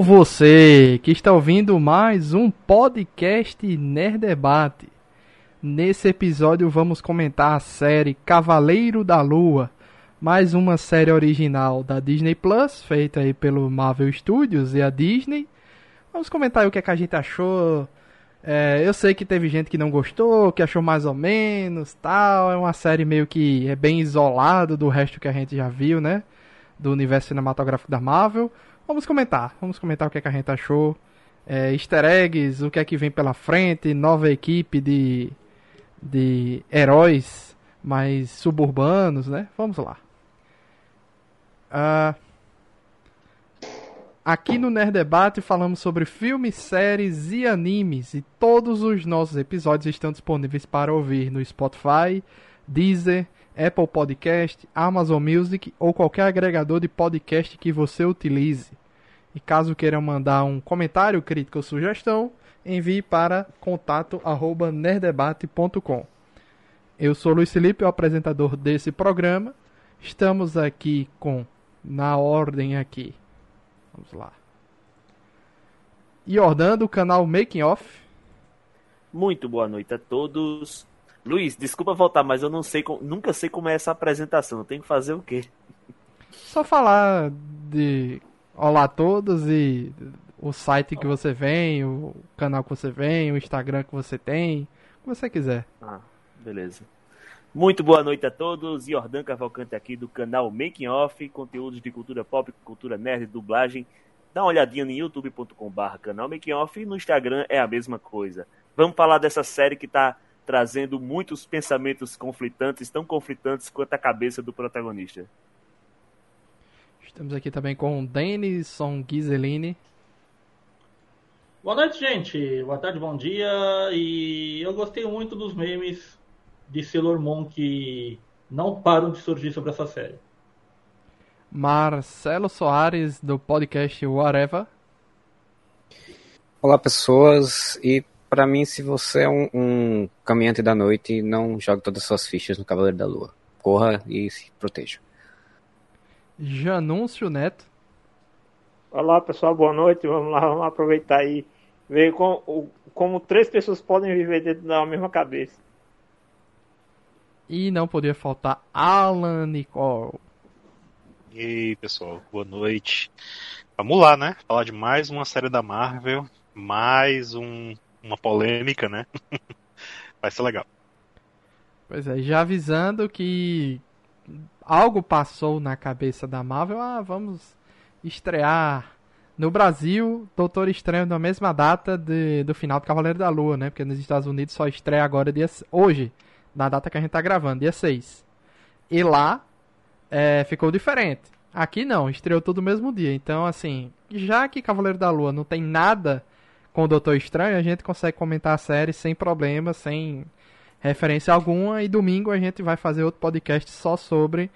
Você que está ouvindo mais um podcast Nerd Debate. Nesse episódio vamos comentar a série Cavaleiro da Lua, mais uma série original da Disney Plus, feita aí pelo Marvel Studios e a Disney. Vamos comentar o que, é que a gente achou. É, eu sei que teve gente que não gostou, que achou mais ou menos, tal. É uma série meio que é bem isolada do resto que a gente já viu, né? Do universo cinematográfico da Marvel. Vamos comentar, vamos comentar o que, é que a gente achou. É, easter eggs, o que é que vem pela frente, nova equipe de, de heróis mais suburbanos, né? Vamos lá. Uh, aqui no Nerd Debate falamos sobre filmes, séries e animes e todos os nossos episódios estão disponíveis para ouvir no Spotify, Deezer, Apple Podcast, Amazon Music ou qualquer agregador de podcast que você utilize. E caso queiram mandar um comentário, crítica ou sugestão, envie para contato@nerdebate.com. Eu sou Luiz Felipe, o apresentador desse programa. Estamos aqui com na ordem aqui. Vamos lá. Jordan do canal Making Off. Muito boa noite a todos. Luiz, desculpa voltar, mas eu não sei, nunca sei como é essa apresentação. Tem que fazer o quê? Só falar de olá a todos e o site que você vem, o canal que você vem, o Instagram que você tem, o que você quiser. Ah, beleza. Muito boa noite a todos. Jordan Cavalcante aqui do canal Making Off, conteúdos de cultura pop, cultura nerd, dublagem. Dá uma olhadinha no youtube.com/barra canal Making Off e no Instagram é a mesma coisa. Vamos falar dessa série que está trazendo muitos pensamentos conflitantes, tão conflitantes quanto a cabeça do protagonista. Estamos aqui também com Denison Ghiseline. Boa noite, gente. Boa tarde, bom dia. E eu gostei muito dos memes de Sailor Moon que não param de surgir sobre essa série. Marcelo Soares, do podcast Whatever. Olá, pessoas. E para mim, se você é um, um, caminhante da noite, não jogue todas as suas fichas no Cavaleiro da Lua. Corra e se proteja. Janúncio Neto. Olá, pessoal, boa noite. Vamos lá, vamos aproveitar aí ver como, como três pessoas podem viver dentro da mesma cabeça. E não podia faltar Alan Nicole. E aí, pessoal, boa noite. Vamos lá, né? Falar de mais uma série da Marvel, mais um, uma polêmica, né? Vai ser legal. Pois é, já avisando que algo passou na cabeça da Marvel, ah, vamos estrear no Brasil Doutor Estranho na mesma data de, do final do Cavaleiro da Lua, né? Porque nos Estados Unidos só estreia agora dia, hoje, na data que a gente tá gravando, dia 6. E lá é, ficou diferente. Aqui não, estreou tudo no mesmo dia. Então, assim, já que Cavaleiro da Lua não tem nada com o Doutor Estranho, a gente consegue comentar a série sem problema, sem referência alguma. E domingo a gente vai fazer outro podcast só sobre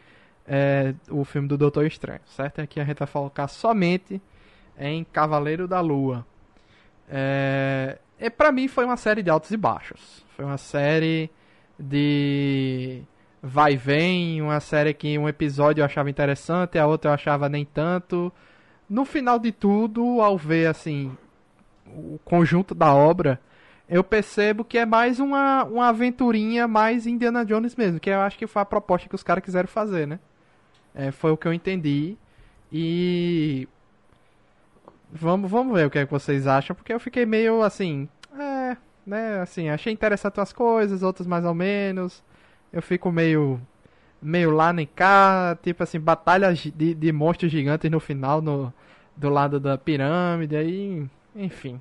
é, o filme do Doutor Estranho, certo? Aqui a gente vai focar somente em Cavaleiro da Lua. É, e para mim foi uma série de altos e baixos. Foi uma série de vai e vem, uma série que um episódio eu achava interessante, a outra eu achava nem tanto. No final de tudo, ao ver assim o conjunto da obra, eu percebo que é mais uma, uma aventurinha mais Indiana Jones mesmo, que eu acho que foi a proposta que os caras quiseram fazer, né? É, foi o que eu entendi. E. Vamos, vamos ver o que, é que vocês acham, porque eu fiquei meio assim. É, né? Assim, achei interessante umas coisas, outras mais ou menos. Eu fico meio. meio lá nem cá. Tipo assim, batalhas de, de monstros gigantes no final, no, do lado da pirâmide. Aí. Enfim.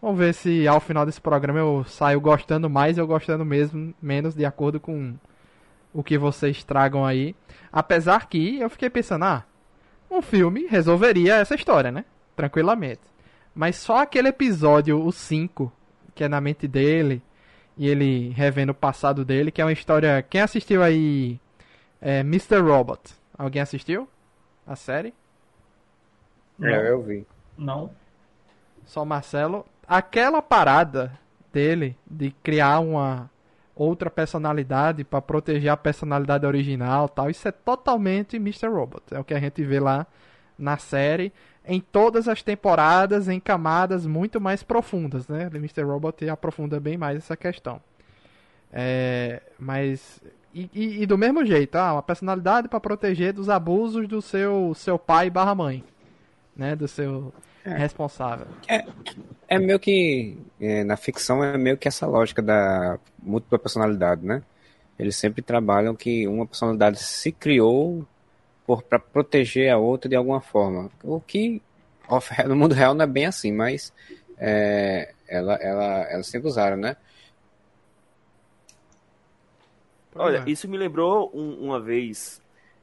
Vamos ver se ao final desse programa eu saio gostando mais ou gostando mesmo, menos, de acordo com o que vocês tragam aí. Apesar que eu fiquei pensando, ah, um filme resolveria essa história, né? Tranquilamente. Mas só aquele episódio, o 5, que é na mente dele, e ele revendo o passado dele, que é uma história. Quem assistiu aí é, Mr. Robot? Alguém assistiu? A série? É, eu vi. Não. Só Marcelo aquela parada dele de criar uma outra personalidade para proteger a personalidade original, tal, isso é totalmente Mr. Robot. É o que a gente vê lá na série. em todas as temporadas, em camadas muito mais profundas, né? O Mr. Robot aprofunda bem mais essa questão. É, mas e, e, e, do mesmo jeito, ah, uma personalidade para proteger dos abusos do seu seu pai barra mãe, né? Do seu. Responsável. É, é meio que é, na ficção é meio que essa lógica da múltipla personalidade, né? Eles sempre trabalham que uma personalidade se criou para proteger a outra de alguma forma. O que no mundo real não é bem assim, mas é, ela, ela, ela sempre usaram, né? Olha, isso me lembrou um, uma vez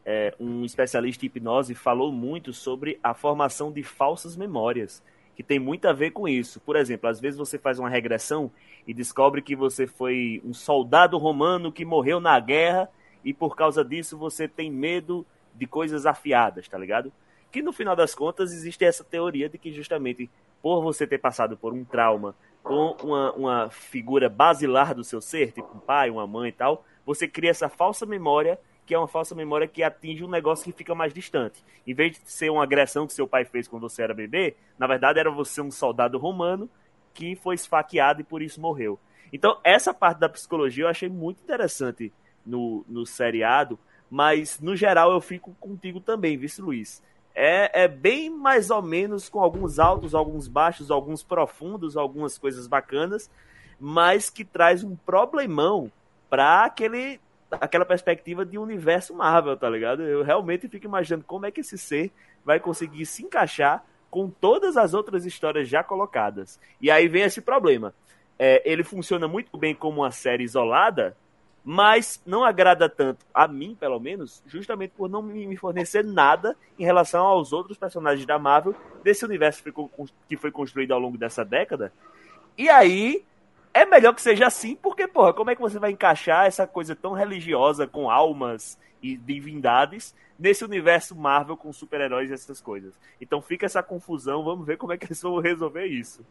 é, um especialista em hipnose falou muito sobre a formação de falsas memórias, que tem muito a ver com isso. Por exemplo, às vezes você faz uma regressão e descobre que você foi um soldado romano que morreu na guerra e por causa disso você tem medo de coisas afiadas, tá ligado? Que no final das contas existe essa teoria de que justamente por você ter passado por um trauma com uma, uma figura basilar do seu ser, tipo um pai, uma mãe e tal, você cria essa falsa memória que é uma falsa memória que atinge um negócio que fica mais distante. Em vez de ser uma agressão que seu pai fez quando você era bebê, na verdade era você um soldado romano que foi esfaqueado e por isso morreu. Então, essa parte da psicologia eu achei muito interessante no, no seriado, mas no geral eu fico contigo também, vice Luiz. É, é bem mais ou menos com alguns altos, alguns baixos, alguns profundos, algumas coisas bacanas, mas que traz um problemão para aquele aquela perspectiva de universo Marvel, tá ligado? Eu realmente fico imaginando como é que esse ser vai conseguir se encaixar com todas as outras histórias já colocadas. E aí vem esse problema. É, ele funciona muito bem como uma série isolada, mas não agrada tanto a mim, pelo menos, justamente por não me fornecer nada em relação aos outros personagens da Marvel desse universo que foi construído ao longo dessa década. E aí é melhor que seja assim, porque, porra, como é que você vai encaixar essa coisa tão religiosa com almas e divindades nesse universo Marvel com super-heróis e essas coisas? Então fica essa confusão, vamos ver como é que eles vão resolver isso.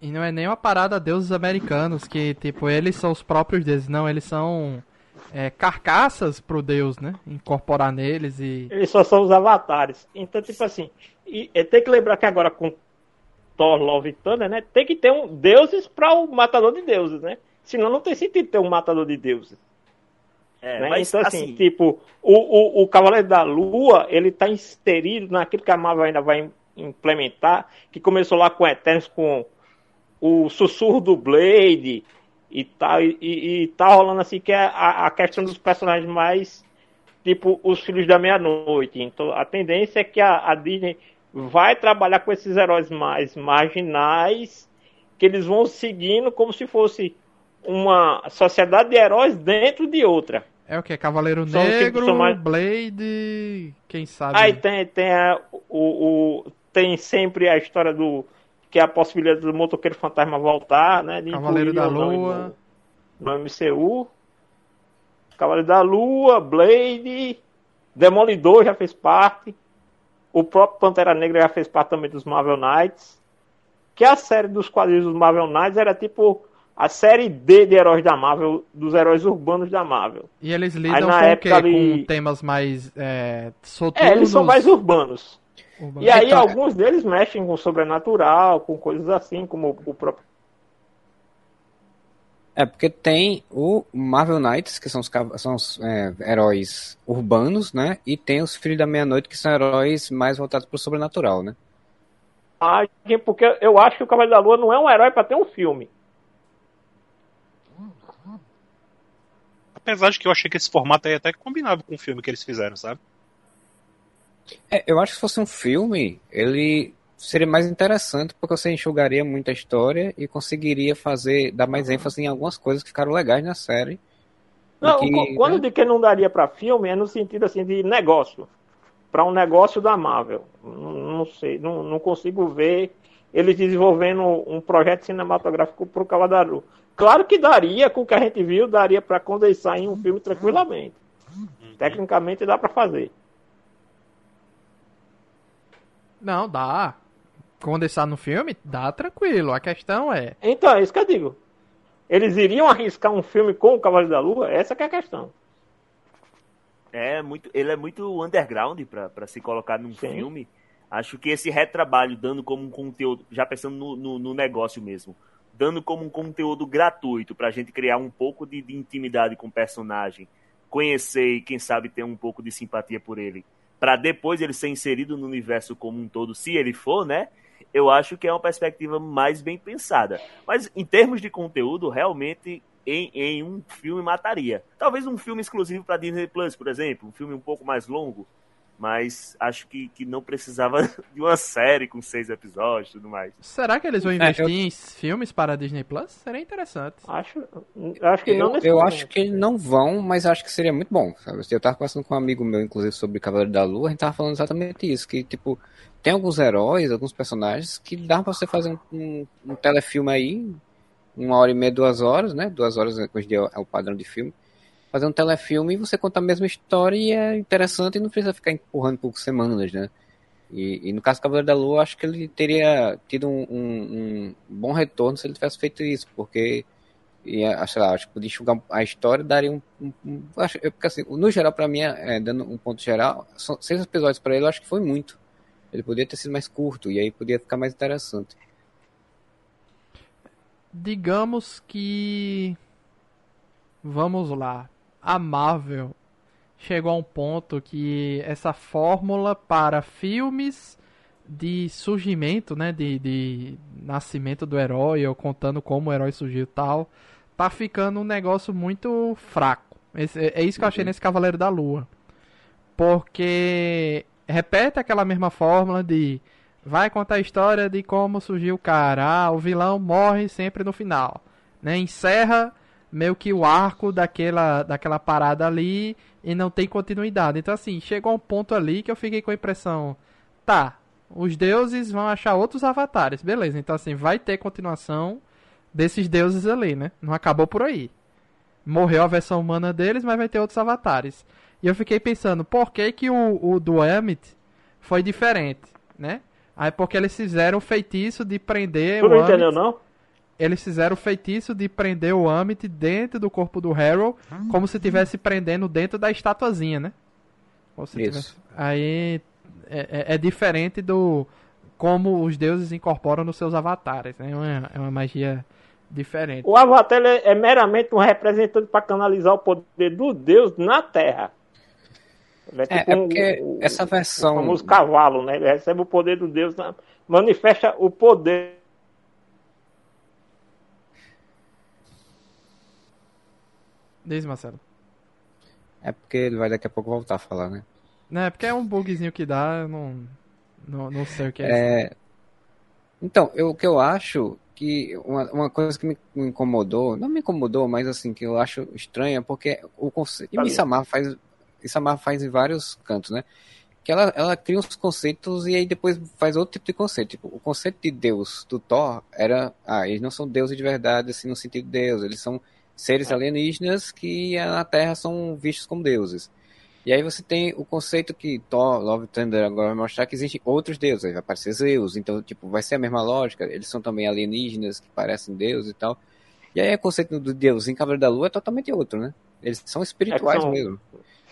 E não é nem uma parada deuses americanos, que, tipo, eles são os próprios deuses, não, eles são é, carcaças pro deus, né? Incorporar neles e. Eles só são os avatares. Então, tipo assim, e, tem que lembrar que agora com Thor, Love Thunder, né? Tem que ter um deuses para o matador de deuses, né? Senão não tem sentido ter um matador de deuses. É, né? mas, então, assim, assim, tipo, o, o, o Cavaleiro da Lua, ele tá inserido naquilo que a Marvel ainda vai implementar, que começou lá com Eternos, com o sussurro do Blade e tal, e, e, e tá rolando assim que é a, a questão dos personagens mais, tipo, os Filhos da Meia-Noite. Então, a tendência é que a, a Disney vai trabalhar com esses heróis mais marginais, que eles vão seguindo como se fosse uma sociedade de heróis dentro de outra. É o que? Cavaleiro são Negro, mais... Blade, quem sabe. Aí tem, tem, a, o, o, tem sempre a história do. que é a possibilidade do motoqueiro fantasma voltar, né? Cavaleiro da Lua. No, no MCU. Cavaleiro da Lua, Blade, Demolidor já fez parte. O próprio Pantera Negra já fez parte também dos Marvel Knights. Que a série dos quadrinhos dos Marvel Knights era tipo a série D de heróis da Marvel, dos heróis urbanos da Marvel. E eles lidam Aí, com época, ali... com temas mais é, soturnos? É, eles são mais urbanos. urbanos. E aí então, alguns deles mexem com sobrenatural, com coisas assim, como o próprio é, porque tem o Marvel Knights, que são os, são os é, heróis urbanos, né? E tem os Filhos da Meia-Noite, que são heróis mais voltados pro sobrenatural, né? Ah, porque eu acho que o Cavaleiro da Lua não é um herói para ter um filme. Apesar de que eu achei que esse formato aí até combinava com o filme que eles fizeram, sabe? É, eu acho que se fosse um filme, ele seria mais interessante porque você enxugaria muita história e conseguiria fazer dar mais ênfase em algumas coisas que ficaram legais na série. Não, que, quando né? de que não daria para filme é no sentido assim de negócio, para um negócio da Marvel. Não, não sei, não, não, consigo ver eles desenvolvendo um projeto cinematográfico para o Cavaleiro. Claro que daria, com o que a gente viu, daria para condensar em um filme tranquilamente. Uhum. Tecnicamente dá para fazer. Não, dá condensar no filme, dá tranquilo. A questão é. Então, é isso que eu digo. Eles iriam arriscar um filme com o Cavaleiro da Lua? Essa é a questão. É muito, ele é muito underground para se colocar num Sim. filme. Acho que esse retrabalho, dando como um conteúdo, já pensando no, no, no negócio mesmo, dando como um conteúdo gratuito para a gente criar um pouco de, de, intimidade com o personagem, conhecer e, quem sabe, ter um pouco de simpatia por ele, para depois ele ser inserido no universo como um todo, se ele for, né? Eu acho que é uma perspectiva mais bem pensada. Mas em termos de conteúdo, realmente em, em um filme mataria. Talvez um filme exclusivo para Disney Plus, por exemplo, um filme um pouco mais longo, mas acho que, que não precisava de uma série com seis episódios e tudo mais. Será que eles vão investir é, eu... em filmes para a Disney Plus? Seria interessante. Acho, acho que eu, não Eu acho que não vão, mas acho que seria muito bom. Sabe? Eu tava conversando com um amigo meu, inclusive, sobre Cavaleiro da Lua, a gente tava falando exatamente isso, que, tipo, tem alguns heróis, alguns personagens que dá pra você fazer um, um, um telefilme aí, uma hora e meia, duas horas, né? Duas horas hoje em dia é o padrão de filme. Fazer um telefilme e você conta a mesma história e é interessante e não precisa ficar empurrando por semanas, né? E, e no caso do Cavaleiro da Lua, acho que ele teria tido um, um, um bom retorno se ele tivesse feito isso, porque ia, sei lá, acho que podia enxugar a história daria um, um, acho, eu, porque assim, no geral para mim é, dando um ponto geral seis episódios para ele eu acho que foi muito ele poderia ter sido mais curto e aí podia ficar mais interessante digamos que. Vamos lá. A Marvel chegou a um ponto que essa fórmula para filmes de surgimento, né, de, de nascimento do herói, ou contando como o herói surgiu tal, tá ficando um negócio muito fraco. Esse, é isso que eu achei uhum. nesse Cavaleiro da Lua. Porque repete aquela mesma fórmula de vai contar a história de como surgiu o cara. Ah, o vilão morre sempre no final. Né? Encerra meio que o arco daquela, daquela parada ali e não tem continuidade. Então, assim, chegou um ponto ali que eu fiquei com a impressão: tá, os deuses vão achar outros avatares. Beleza, então, assim, vai ter continuação desses deuses ali, né? Não acabou por aí. Morreu a versão humana deles, mas vai ter outros avatares. E eu fiquei pensando, por que, que o, o do Amit foi diferente, né? Aí porque eles fizeram o feitiço de prender tu não entendeu, não? Eles fizeram o feitiço de prender o Amit dentro do corpo do Harold, hum, como se estivesse prendendo dentro da estatuazinha, né? Isso. Tivesse... Aí é, é, é, diferente do como os deuses incorporam nos seus avatares, né? É uma, é uma magia diferente. O avatar é, é meramente um representante para canalizar o poder do deus na Terra. Ele é, tipo é, porque um, essa versão. O famoso cavalo, né? Ele recebe o poder do Deus, manifesta o poder. Diz, Marcelo. É porque ele vai daqui a pouco voltar a falar, né? Não, é porque é um bugzinho que dá, eu não, não, não sei o que é. é... Então, eu, o que eu acho que uma, uma coisa que me, me, incomodou, não me incomodou, mas assim, que eu acho estranha, porque o conceito. E Missamar faz Marvel faz em vários cantos, né? Que ela, ela cria uns conceitos e aí depois faz outro tipo de conceito. Tipo, o conceito de Deus do Thor era. Ah, eles não são deuses de verdade, assim, no sentido de Deus. Eles são seres alienígenas que na Terra são vistos como deuses. E aí você tem o conceito que Thor, Love Thunder agora vai mostrar que existem outros deuses, vai aparecer Zeus, então tipo, vai ser a mesma lógica, eles são também alienígenas que parecem deuses e tal. E aí o conceito do deus em Cavaleiro da Lua é totalmente outro, né? Eles são espirituais é são, mesmo.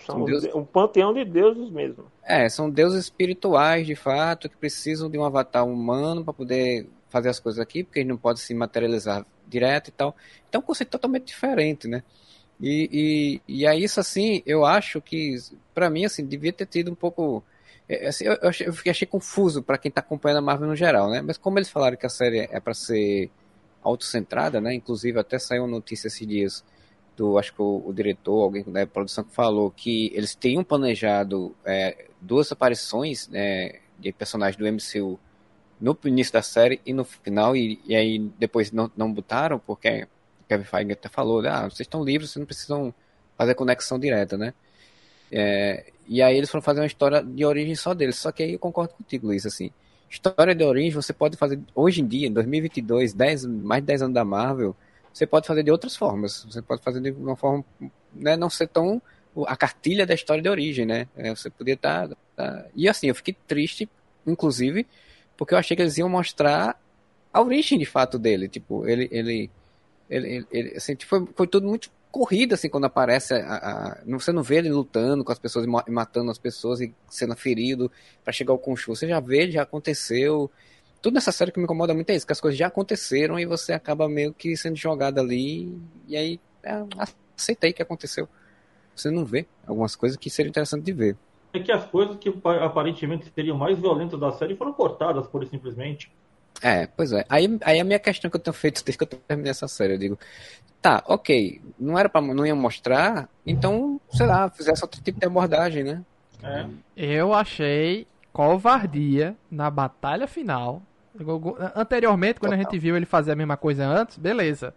São deuses... um panteão de deuses mesmo. É, são deuses espirituais, de fato, que precisam de um avatar humano para poder fazer as coisas aqui, porque eles não podem se materializar direto e tal. Então é um conceito totalmente diferente, né? E, e, e é isso, assim, eu acho que, para mim, assim, devia ter tido um pouco... É, assim, eu, eu, achei, eu achei confuso para quem está acompanhando a Marvel no geral, né? Mas como eles falaram que a série é para ser autocentrada, né? Inclusive até saiu uma notícia esses dias do acho que o, o, diretor, alguém da produção que falou que eles tinham planejado é, duas aparições né, de personagens do MCU no início da série e no final, e, e aí depois não, não botaram, porque Kevin Feige até falou, ah, vocês estão livres, vocês não precisam fazer conexão direta, né? É, e aí eles foram fazer uma história de origem só deles, só que aí eu concordo contigo, Luiz, assim, história de origem você pode fazer hoje em dia, em 2022, 10, mais de 10 anos da Marvel, você pode fazer de outras formas. Você pode fazer de uma forma, né, não ser tão a cartilha da história de origem, né? É, você podia estar, tá, tá... e assim eu fiquei triste, inclusive, porque eu achei que eles iam mostrar a origem de fato dele, tipo ele, ele, ele, ele assim, tipo, foi, foi tudo muito corrida, assim, quando aparece. A, a, você não vê ele lutando com as pessoas matando as pessoas e sendo ferido para chegar ao Khonshu. Você já vê, já aconteceu. Tudo nessa série que me incomoda muito é isso, que as coisas já aconteceram e você acaba meio que sendo jogado ali. E aí, é, aceitei que aconteceu. Você não vê algumas coisas que seria interessante de ver. É que as coisas que aparentemente seriam mais violentas da série foram cortadas, por simplesmente. É, pois é. Aí, aí a minha questão que eu tenho feito desde que eu terminei essa série, eu digo, tá, ok, não era para não ia mostrar, então, sei lá, fizesse outro tipo de abordagem, né? É. Eu achei covardia na batalha final. Anteriormente, quando Total. a gente viu ele fazer a mesma coisa antes, beleza.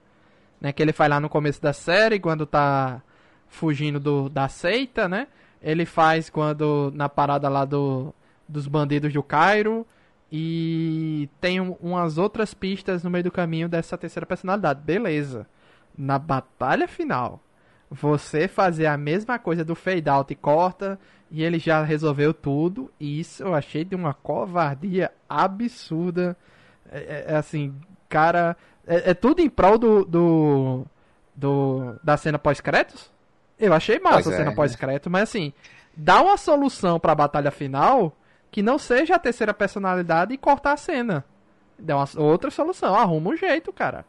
Né, que ele faz lá no começo da série, quando tá fugindo do, da seita, né? Ele faz quando na parada lá do, dos bandidos do Cairo. E tem um, umas outras pistas no meio do caminho dessa terceira personalidade. Beleza. Na batalha final, você fazer a mesma coisa do fade out e corta e ele já resolveu tudo. E isso eu achei de uma covardia absurda. É, é, é assim, cara. É, é, tudo em prol do, do, do da cena pós-créditos? Eu achei massa pois a cena é. pós-crédito, mas assim, dá uma solução pra batalha final que não seja a terceira personalidade e cortar a cena. Dá uma outra solução, arruma um jeito, cara.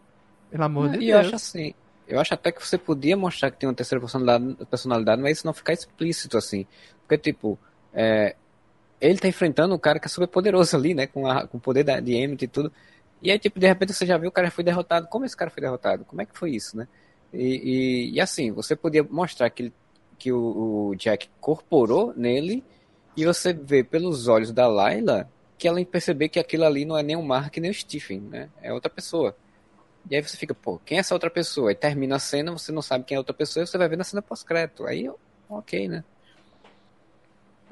Pelo amor de e Deus. eu acho assim, eu acho até que você podia mostrar que tem uma terceira personalidade, personalidade mas isso não ficar explícito assim. Porque, tipo, é, ele tá enfrentando um cara que é super poderoso ali, né? Com, a, com o poder da, de Emmett e tudo. E aí, tipo, de repente você já viu o cara foi derrotado. Como esse cara foi derrotado? Como é que foi isso, né? E, e, e assim, você podia mostrar que, que o, o Jack corporou nele e você vê pelos olhos da Layla que ela perceber que aquilo ali não é nem o Mark nem o Stephen, né? É outra pessoa. E aí você fica, pô, quem é essa outra pessoa? Aí termina a cena, você não sabe quem é a outra pessoa e você vai ver na cena pós-crédito. Aí, ok, né?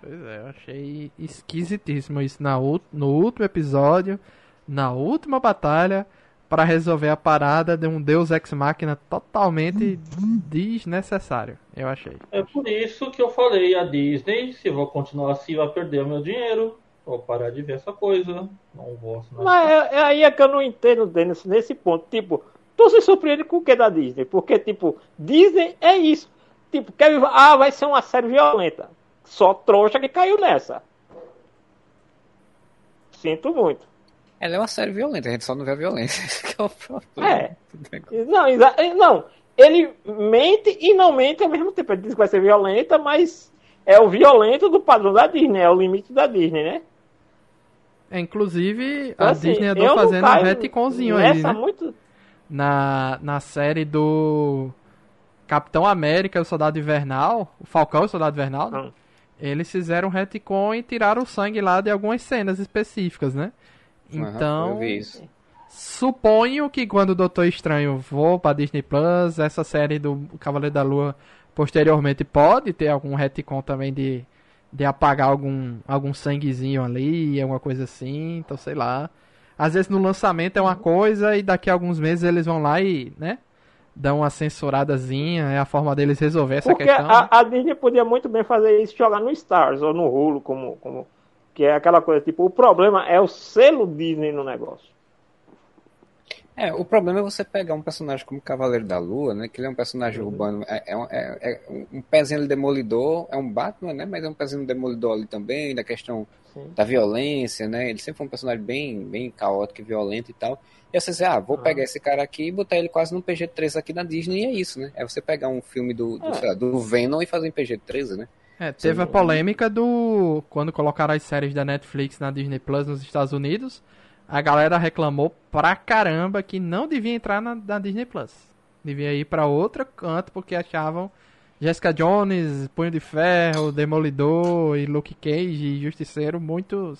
Pois é, eu achei esquisitíssimo isso na, no último episódio, na última batalha, para resolver a parada de um Deus Ex Machina totalmente desnecessário, eu achei. É por isso que eu falei a Disney, se eu vou continuar assim, vai perder o meu dinheiro. Vou parar de ver essa coisa. Não vou assinar. Mas é, é, aí é que eu não entendo, Denis, nesse ponto. Tipo, tu se surpreende com o que da Disney? Porque, tipo, Disney é isso. Tipo, quer, ah, vai ser uma série violenta. Só trouxa que caiu nessa. Sinto muito. Ela é uma série violenta, a gente só não vê a violência. é. Não, não, ele mente e não mente ao mesmo tempo. Ele diz que vai ser violenta, mas é o violento do padrão da Disney, é o limite da Disney, né? É, inclusive, então, a assim, Disney andou fazendo um retconzinho aí, né? Muito... Na, na série do Capitão América, o Soldado Invernal, o Falcão e o Soldado Invernal, hum. eles fizeram um retcon e tiraram o sangue lá de algumas cenas específicas, né? Então, uhum, suponho que quando o Doutor Estranho for para Disney Plus, essa série do Cavaleiro da Lua posteriormente pode ter algum retcon também de, de apagar algum, algum sanguezinho ali, alguma coisa assim, então sei lá. Às vezes no lançamento é uma coisa e daqui a alguns meses eles vão lá e, né? Dão uma censuradazinha, é a forma deles resolver essa Porque questão. A, né? a Disney podia muito bem fazer isso jogar no Stars ou no Hulu, como, como que é aquela coisa, tipo, o problema é o selo Disney no negócio. É, o problema é você pegar um personagem como Cavaleiro da Lua, né? Que ele é um personagem uhum. urbano, é, é, é, é, um pezinho demolidor, é um Batman, né? Mas é um pezinho demolidor ali também, da questão Sim. da violência, né? Ele sempre foi um personagem bem, bem caótico e violento e tal. E você diz, ah, vou uhum. pegar esse cara aqui e botar ele quase no PG-13 aqui na Disney e é isso, né? É você pegar um filme do, do, é. lá, do Venom e fazer em PG-13, né? É, teve Sim. a polêmica do. Quando colocaram as séries da Netflix na Disney Plus nos Estados Unidos, a galera reclamou pra caramba que não devia entrar na, na Disney Plus. Devia ir pra outro canto porque achavam Jessica Jones, Punho de Ferro, Demolidor e Luke Cage e Justiceiro muito,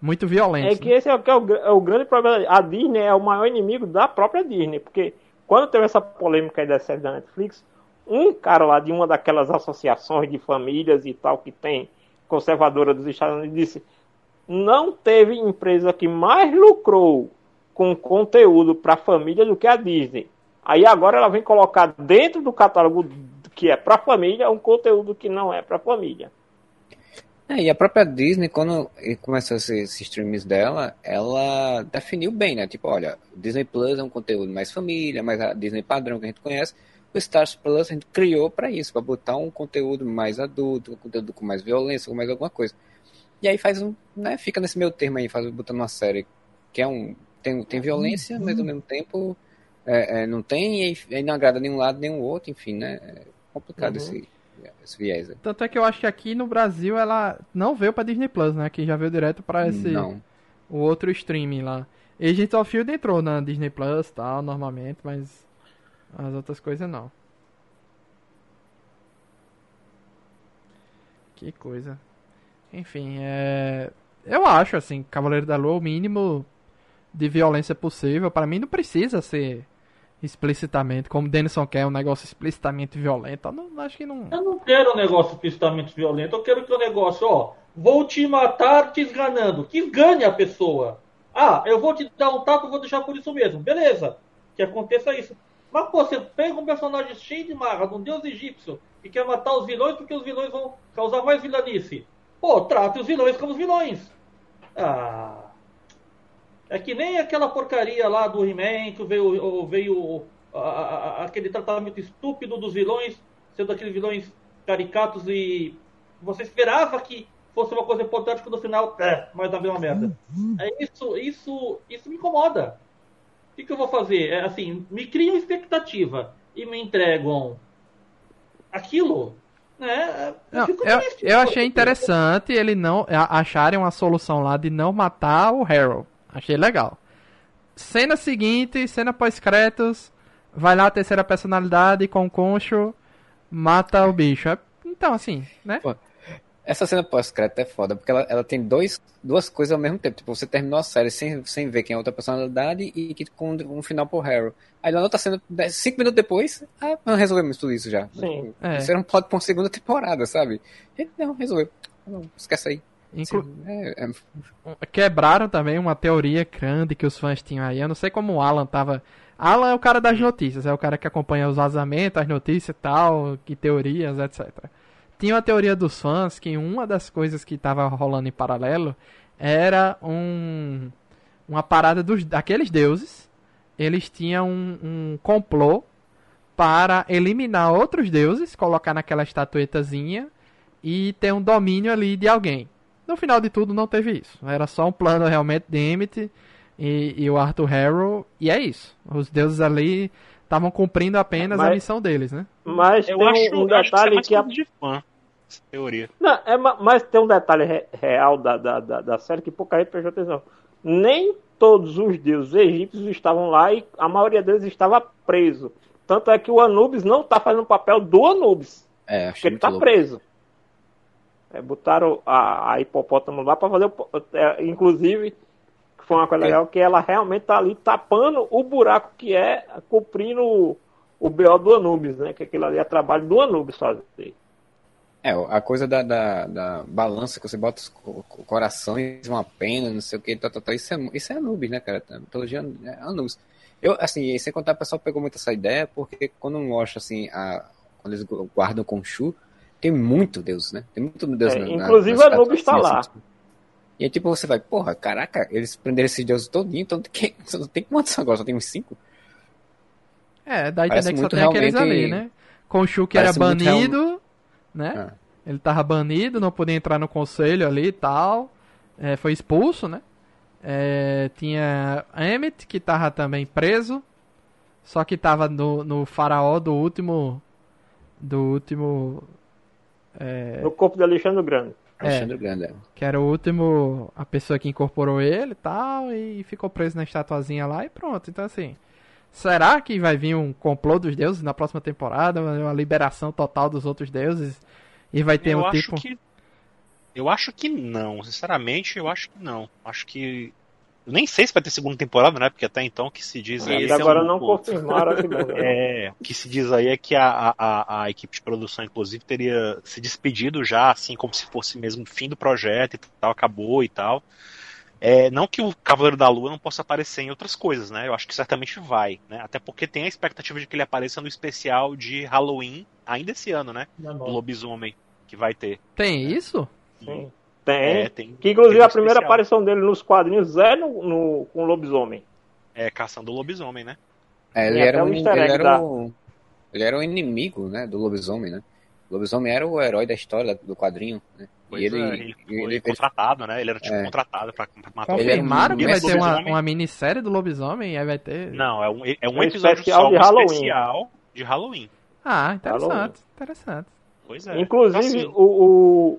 muito violentos. É que né? esse é o, é o, é o grande problema. A Disney é o maior inimigo da própria Disney, porque quando teve essa polêmica aí da série da Netflix, um cara lá de uma daquelas associações de famílias e tal que tem conservadora dos Estados Unidos disse não teve empresa que mais lucrou com conteúdo para família do que a Disney. Aí agora ela vem colocar dentro do catálogo que é para família um conteúdo que não é para família. É, e a própria Disney, quando começou esses streams dela, ela definiu bem, né? Tipo, olha, Disney Plus é um conteúdo mais família, mais a Disney padrão que a gente conhece. o Stars Plus a gente criou para isso, para botar um conteúdo mais adulto, um conteúdo com mais violência, com mais alguma coisa. E aí faz um, né, fica nesse meio termo aí, faz botando uma série que é um tem, tem violência, mas ao mesmo tempo é, é, não tem, e aí não agrada nenhum lado nem o outro, enfim, né? É complicado Uhum. esse, esse viés. aí. Tanto é que eu acho que aqui no Brasil ela não veio pra Disney Plus, né? Que já veio direto pra esse Não. o outro streaming lá. Agents of Field entrou na Disney Plus e tal, normalmente, mas as outras coisas não. Que coisa. Enfim, é. Eu acho, assim, Cavaleiro da Lua, o mínimo de violência possível. Pra mim não precisa ser explicitamente, como Denison quer, um negócio explicitamente violento. Eu não, acho que não. Eu não quero um negócio explicitamente violento, eu quero que o negócio, ó, vou te matar te esganando. Que esgane a pessoa. Ah, eu vou te dar um tapa vou deixar por isso mesmo. Beleza, que aconteça isso. Mas, pô, você pega um personagem cheio de marra, de um deus egípcio, e quer matar os vilões porque os vilões vão causar mais vilanice. Pô, trate os vilões como os vilões. Ah. É que nem aquela porcaria lá do He-Man que veio, veio a- a- aquele tratamento estúpido dos vilões, sendo aqueles vilões caricatos e você esperava que fosse uma coisa importante que no final, é, mas dá uma merda. É isso, isso, isso me incomoda. O que, que eu vou fazer? É assim, me criam expectativa e me entregam aquilo, né? Não, fico eu, eu achei interessante ele não acharem uma solução lá de não matar o Harold. Achei legal. Cena seguinte, cena pós-créditos, vai lá a terceira personalidade com o concho, mata o bicho. É- Então, assim, né? Essa cena pós-crédito é foda, porque ela, ela tem dois, duas coisas ao mesmo tempo. Tipo, você terminou a série sem, sem ver quem é a outra personalidade e que com um final pro Harry. Aí na outra cena, cinco minutos depois, ah, não resolvemos tudo isso já. Sim. É. Isso era um plot pra uma segunda temporada, sabe? Ele, não, resolveu. Não, esquece aí. Inclu- É, é, Quebraram também uma teoria grande que os fãs tinham aí. Eu não sei como o Alan tava. Alan é o cara das notícias, é o cara que acompanha os vazamentos, as notícias e tal, que teorias, etc. Tinha uma teoria dos fãs que uma das coisas que tava rolando em paralelo era um uma parada dos daqueles deuses. Eles tinham um, um complô para eliminar outros deuses, colocar naquela estatuetazinha e ter um domínio ali de alguém. No final de tudo, não teve isso. Era só um plano realmente de Emmett e, e o Arthur Harrow, e é isso. Os deuses ali estavam cumprindo apenas a Mas- missão deles, né? Mas Eu tem acho, um eu acho que é detalhe que a de fã, essa teoria. Não, é, ma- mas tem um detalhe re- real da, da, da, da série que pouca gente prestou atenção. Nem todos os deuses egípcios estavam lá e a maioria deles estava preso. Tanto é que o Anubis não está fazendo o papel do Anubis, é porque achei ele muito está preso. É, botaram a, a hipopótamo lá para fazer, o, é, inclusive, que foi uma coisa É. legal, que ela realmente está ali tapando o buraco que é cobrindo o, o BO do Anubis, né? Que aquilo ali é trabalho do Anubis fazer. É, a coisa da, da, da balança que você bota os co- co- corações, uma pena, não sei o que, tá, tá, tá, isso, é, isso é Anubis, né, cara? A mitologia é Anubis. Eu, assim, e sem contar, o pessoal pegou muito essa ideia, porque quando mostra, assim, a, quando eles gu- guardam com Shu, tem muito Deus, né? Tem muito Deus É, na, na- inclusive nas o Anubis tá estatuazinhas, lá. assim. E aí, tipo, você vai, porra, caraca, eles prenderam esses deuses todinho, então tem, só tem quantos agora? Só tem uns cinco? É, dá a entender que só muito tem aqueles ali, né? Conchu que era banido, né? Ah. Ele tava banido, não podia entrar no conselho ali e tal. É, foi expulso, né? É, tinha Emmett, que tava também preso. Só que tava no, no faraó do último. Do último. É, No corpo de Alexandre Grande. Alexandre Grande, é. que era o último. A pessoa que incorporou ele e tal. E ficou preso na estatuazinha lá e pronto. Então assim. Será que vai vir um complô dos deuses na próxima temporada? Uma liberação total dos outros deuses? E vai ter eu um tipo. que. Eu acho que não, sinceramente, eu acho que não. Acho que. Eu nem sei se vai ter segunda temporada, né? Porque até então o que se diz aí. Até é agora um- não confirmaram a segunda. É, o que se diz aí é que a, a, a equipe de produção, inclusive, teria se despedido já, assim, como se fosse mesmo o fim do projeto e tal, acabou e tal. É, não que o Cavaleiro da Lua não possa aparecer em outras coisas, né? Eu acho que certamente vai, né? Até porque tem a expectativa de que ele apareça no especial de Halloween ainda esse ano, né? Não, Do lobisomem que vai ter. Tem isso? Sim. Tem. É, tem. Que inclusive tem um a primeira especial. aparição dele nos quadrinhos é no, no, com o lobisomem. É caçando o lobisomem, né? É, ele era um um. Ele era um Ele era o inimigo, né, do lobisomem, né? O lobisomem era o herói da história do quadrinho, né? Pois e ele, é, ele foi ele- contratado, né? Ele era tipo É. contratado pra, pra matar Confirmaram que vai ter uma, uma minissérie do lobisomem, aí vai ter. Não, é um, é um Um episódio especial só, de Halloween. especial de Halloween. Ah, interessante, Halloween. interessante. Pois é. Inclusive, Assim, o,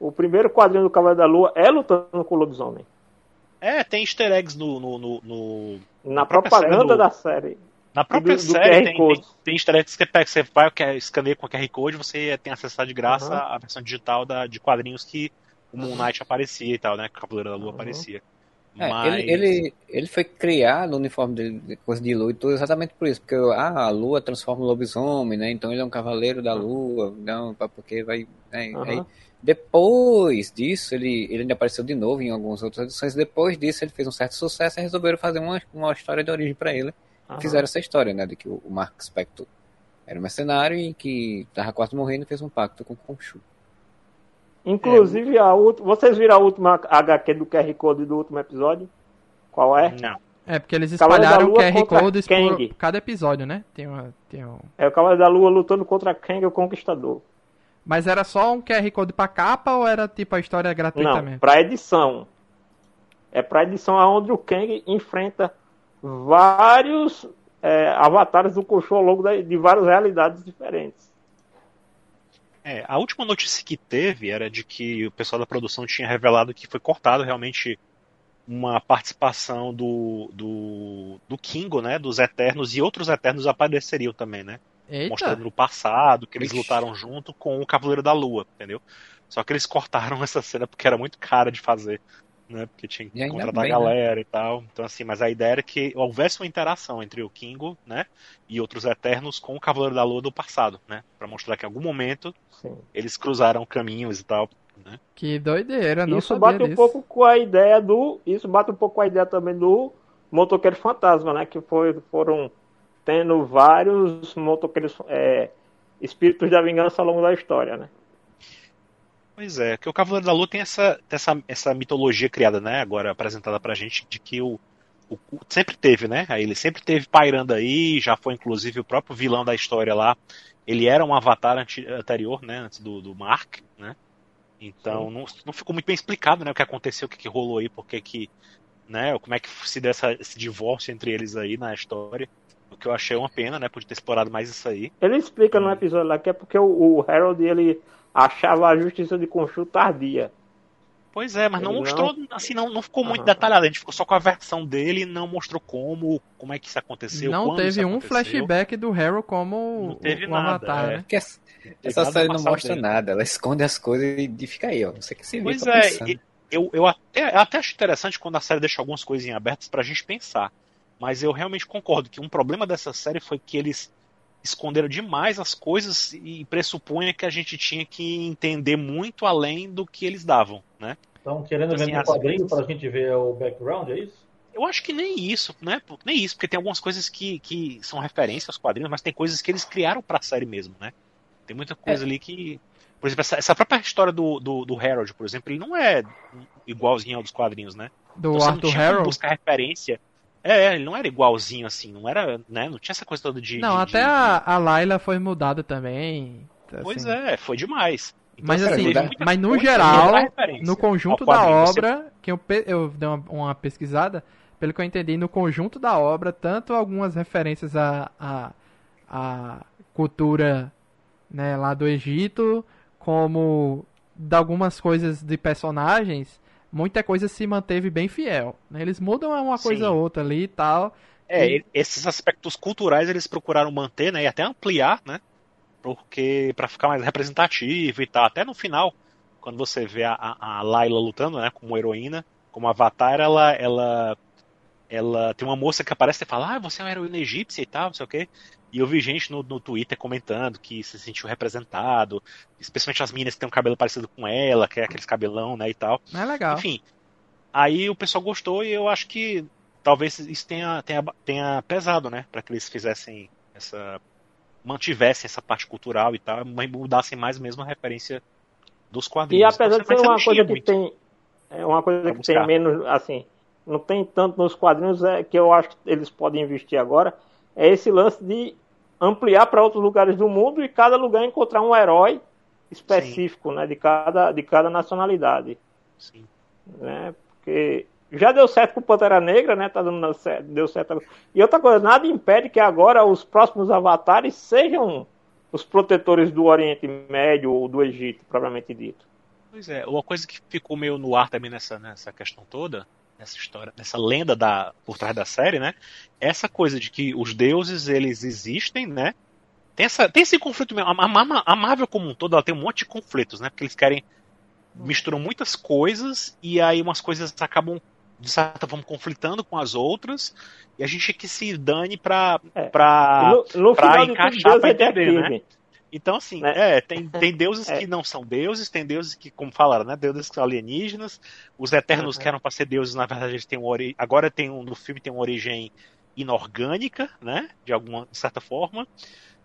o, o primeiro quadrinho do Cavaleiro da Lua é lutando com o lobisomem. é, tem easter eggs no, no, no- no- Na própria propaganda série do- da série. Na própria do- do série tem, tem, tem easter eggs que você pega, você vai, escaneia com o QR Code, você tem acesso de graça Uhum. à versão digital da, de quadrinhos que o Moon Knight aparecia e tal, né? Que o Cavaleiro da Lua Uhum. aparecia. É, Mas... ele, ele, ele foi criado, o uniforme dele, de coisa de lua e tudo, exatamente por isso, porque ah, a lua transforma o lobisomem, né? Então ele é um cavaleiro da lua, não, porque vai. né, Aham. aí, depois disso, ele, ele ainda apareceu de novo em algumas outras edições. Depois disso, ele fez um certo sucesso e resolveram fazer uma, uma história de origem para ele. Aham. Fizeram essa história, né? De que o, o Mark Spector era um mercenário e que tava quase morrendo e fez um pacto com o Khonshu. Inclusive, a ult... vocês viram a última HQ do QR Code do último episódio? Qual é? Não. É, porque eles espalharam Lua QR Kang. por cada episódio, né? Tem uma, tem um... É o Cavaleiro da Lua lutando contra Kang, o Conquistador. Mas era só um QR Code pra capa ou era tipo a história gratuita Não, mesmo? pra edição. É pra edição onde o Kang enfrenta vários é, avatares do Khonshu ao longo da- de várias realidades diferentes. É, a última notícia que teve era de que o pessoal da produção tinha revelado que foi cortado realmente uma participação do, do, do Kingo, né? Dos Eternos, e outros Eternos apareceriam também, né? Eita, mostrando no passado que eles Ixi. lutaram junto com o Cavaleiro da Lua, entendeu? Só que eles cortaram essa cena porque era muito cara de fazer, né? Porque tinha que contratar bem, a galera e tal. Então, assim, mas a ideia era que houvesse uma interação entre o Kingo, né? E outros Eternos com o Cavaleiro da Lua do passado, né? Pra mostrar que em algum momento Sim. eles cruzaram caminhos e tal, né? que doideira, não Isso bate disso. um pouco com a ideia do. Isso bate um pouco com a ideia também do motoqueiro fantasma, né? Que foi, foram tendo vários motoqueiros. é, espíritos da vingança ao longo da história, né? Pois é, que o Cavaleiro da Lua tem essa, essa, essa mitologia criada, né? Agora apresentada pra gente, de que o, o sempre teve, né? Ele sempre teve pairando aí, já foi inclusive o próprio vilão da história lá. Ele era um avatar anterior, né? Antes do, do Mark, né? Então não, não ficou muito bem explicado, né? O que aconteceu, o que, que rolou aí, porque que, né? Como é que se deu essa- esse divórcio entre eles aí na história. O que eu achei uma pena, né? Podia ter explorado mais isso aí. Ele explica no episódio lá que é porque o, o Harold ele achava a justiça de Khonshu tardia. Pois é, mas não Ele mostrou, assim, não, não ficou muito Aham. detalhado. A gente ficou só com a versão dele e não mostrou como, como é que isso aconteceu. Não teve isso um aconteceu. flashback do Harold como Não o- teve o nada, Avatar, é. né? Porque essa, essa série não mostra dele. nada, ela esconde as coisas e fica aí, ó. Você que se Pois tô é, pensando. eu, eu, até, eu até acho interessante quando a série deixa algumas em abertas pra gente pensar. Mas eu realmente concordo que um problema dessa série foi que eles esconderam demais as coisas e pressupunha que a gente tinha que entender muito além do que eles davam, né? Estão querendo Assim, vender as- quadrinho pra gente ver o background, é isso? Eu acho que nem isso, né? Nem isso, porque tem algumas coisas que, que são referências aos quadrinhos, mas tem coisas que eles criaram pra série mesmo, né? Tem muita coisa ali que. Por exemplo, essa, essa própria história do, do, do Harold, por exemplo, ele não é igualzinho ao dos quadrinhos, né? Do Então você não Arthur Harold. buscar referência. É, é, ele não era igualzinho assim, não era, né? Não tinha essa coisa toda de. Não, de- até de- a, a Layla foi mudada também. assim. Pois é, foi demais. Então, Mas assim, mudar- mas no geral, no conjunto da quadrinho. Você- obra, que eu, eu dei uma, uma pesquisada, pelo que eu entendi, no conjunto da obra, tanto algumas referências à, à, à cultura né, lá do Egito, como de algumas coisas de personagens, muita coisa se manteve bem fiel. né? Eles mudam uma coisa Sim. ou outra ali e tal. É, E- e- esses aspectos culturais eles procuraram manter, né, e até ampliar, né, porque para ficar mais representativo e tal. Até no final, quando você vê a, a, a Layla lutando, né, como heroína, como avatar, ela, ela, ela tem uma moça que aparece e fala, ah, você é uma heroína egípcia e tal, não sei o quê. E eu vi gente no, no Twitter comentando que se sentiu representado, especialmente as meninas que têm um cabelo parecido com ela, que é aqueles cabelão, né, e tal. É legal. Enfim, aí o pessoal gostou e eu acho que talvez isso tenha, tenha, tenha pesado, né? Pra que eles fizessem essa. mantivessem essa parte cultural e tal, mas mudassem mais mesmo a referência dos E quadrinhos. apesar de ser uma coisa que muito. tem. É uma coisa que tem menos, assim, não tem tanto nos quadrinhos, é que eu acho que eles podem investir agora, é esse lance de ampliar para outros lugares do mundo e cada lugar encontrar um herói específico, né, de cada, de cada nacionalidade. Sim. Né? Porque já deu certo com o Pantera Negra, né? Tá dando certo, deu certo. E outra coisa, nada impede que agora os próximos avatares sejam os protetores do Oriente Médio ou do Egito, propriamente dito. Pois é, uma coisa que ficou meio no ar também nessa, nessa questão toda, nessa história, nessa lenda da, por trás da série, né? Essa coisa de que os deuses, eles existem, né? Tem, essa, tem esse conflito mesmo. A, a, Marvel como um todo, ela tem um monte de conflitos, né? Porque eles querem misturam muitas coisas e aí umas coisas acabam de certa forma conflitando com as outras e a gente que se dane pra, É. pra, no, no pra final de encaixar, pra é entender, né? Então, assim, Né? é, tem, tem deuses É. que não são deuses, tem deuses que, como falaram, né? Deuses que são alienígenas. Os Eternos Uhum. que eram pra ser deuses, na verdade, eles têm uma ori... agora tem um, no filme tem uma origem inorgânica, né? De alguma de certa forma.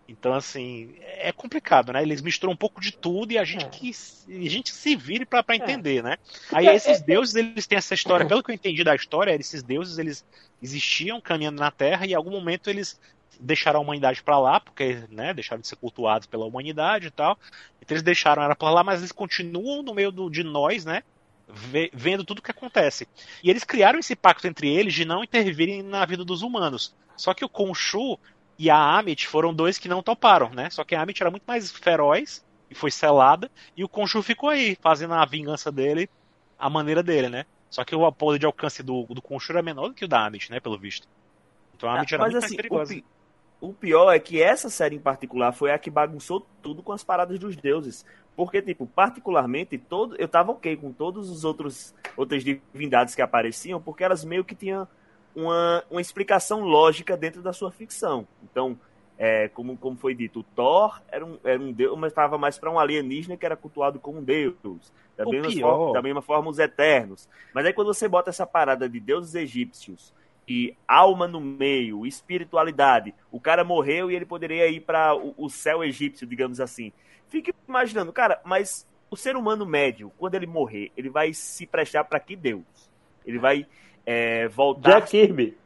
Então, assim, é complicado, né? Eles misturam um pouco de tudo e a gente É. que a gente se vire pra pra entender, né? Aí esses deuses, eles têm essa história, pelo que eu entendi da história, esses deuses, eles existiam caminhando na Terra e em algum momento eles deixaram a humanidade pra lá, porque, né, deixaram de ser cultuados pela humanidade e tal. Então eles deixaram ela pra lá, mas eles continuam no meio do- de nós, né? ve- Vendo tudo o que acontece. E eles criaram esse pacto entre eles de não intervirem na vida dos humanos. Só que o Khonshu e a Amit foram dois que não toparam, né? Só que a Amit era muito mais feroz e foi selada, e o Khonshu ficou aí, fazendo a vingança dele a maneira dele, né? Só que o poder de alcance do, do Khonshu era menor do que o da Amit, né? Pelo visto. Então a Amit era Mas muito assim, mais o, perigosa. pi- o pior é que essa série em particular foi a que bagunçou tudo com as paradas dos deuses. Porque, tipo, particularmente, todo, eu tava ok com todos os outros outras divindades que apareciam, porque elas meio que tinham uma, uma explicação lógica dentro da sua ficção. Então, é, como, como foi dito, o Thor era um, era um deus, mas estava mais para um alienígena que era cultuado como um deus. Da O mesma, pior- forma, da mesma forma, os Eternos. Mas aí quando você bota essa parada de deuses egípcios e alma no meio, espiritualidade, o cara morreu e ele poderia ir para o, o céu egípcio, digamos assim. Fique imaginando, cara, mas o ser humano médio, quando ele morrer, ele vai se prestar para que Deus? Ele vai é, voltar. Jack Kirby.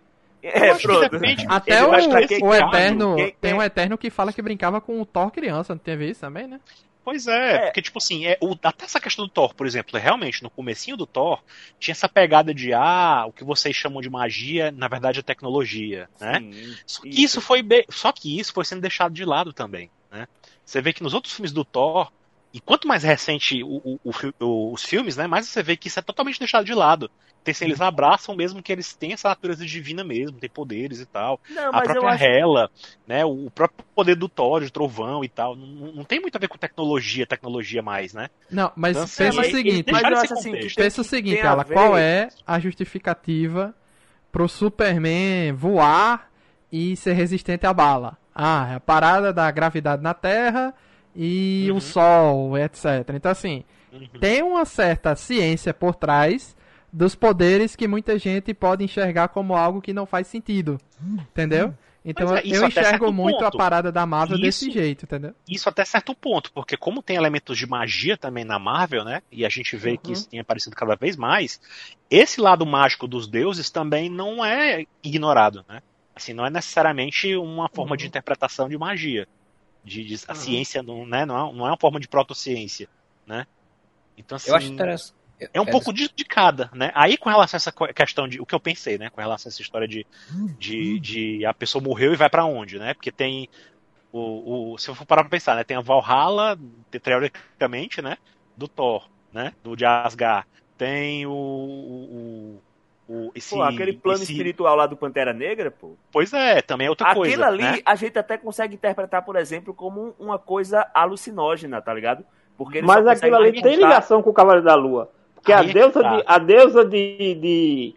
É, pronto. Até o, o Eterno. quem- Tem um Eterno que fala que brincava com o Thor criança, não teve isso também, né? Pois é, É. porque, tipo assim, é, o- até essa questão do Thor, por exemplo, realmente, no comecinho do Thor, tinha essa pegada de, ah, o que vocês chamam de magia, na verdade é tecnologia, né? Sim, Só que isso foi be- só que isso foi sendo deixado de lado também, né? Você vê que nos outros filmes do Thor, e quanto mais recente o- o- o o- os filmes, né, mais você vê que isso é totalmente deixado de lado. Então, assim, eles abraçam mesmo que eles têm essa natureza divina mesmo, tem poderes e tal. Não, a própria acho Hela, né, o próprio poder do Thor, de trovão e tal, não, não tem muito a ver com tecnologia, tecnologia mais, né? Não, mas Então, assim, pensa o eles- eles seguinte. mas eu acho assim, que tem- Pensa o seguinte, tem ela, ver- qual é a justificativa pro Superman voar e ser resistente à bala? Ah, é a parada da gravidade na Terra e Uhum. o Sol, etc. Então, assim, Uhum. tem uma certa ciência por trás dos poderes que muita gente pode enxergar como algo que não faz sentido. Entendeu? Então Pois é, eu enxergo muito a ponto. parada da Marvel desse Isso. jeito, entendeu? Isso até certo ponto, porque como tem elementos de magia também na Marvel, né? E a gente vê que Uhum. isso tem aparecido cada vez mais, esse lado mágico dos deuses também não é ignorado, né? Assim, não é necessariamente uma forma de Uhum. interpretação de magia. De, de- a Uhum. ciência não, né, não, é, não é uma forma de protociência, né? Então, assim, Eu acho interessante. é um pouco de, de cada, né? Aí com relação a essa questão de o que eu pensei, né? Com relação a essa história de, de, de a pessoa morreu e vai pra onde, né? Porque tem o, o se eu for parar pra pensar, né? Tem a Valhalla, te- teoricamente, né? Do Thor, né? Do de Asgard. Tem o, o, o- esse, Pô, aquele plano esse- espiritual lá do Pantera Negra, pô. Pois é, também é outra Aquilo coisa, ali né? a gente até consegue interpretar, por exemplo, como uma coisa alucinógena, tá ligado? Porque Mas aquilo ali tem ligação com o Cavaleiro da Lua. Porque Aí a é deusa, tá. de, a deusa de, de.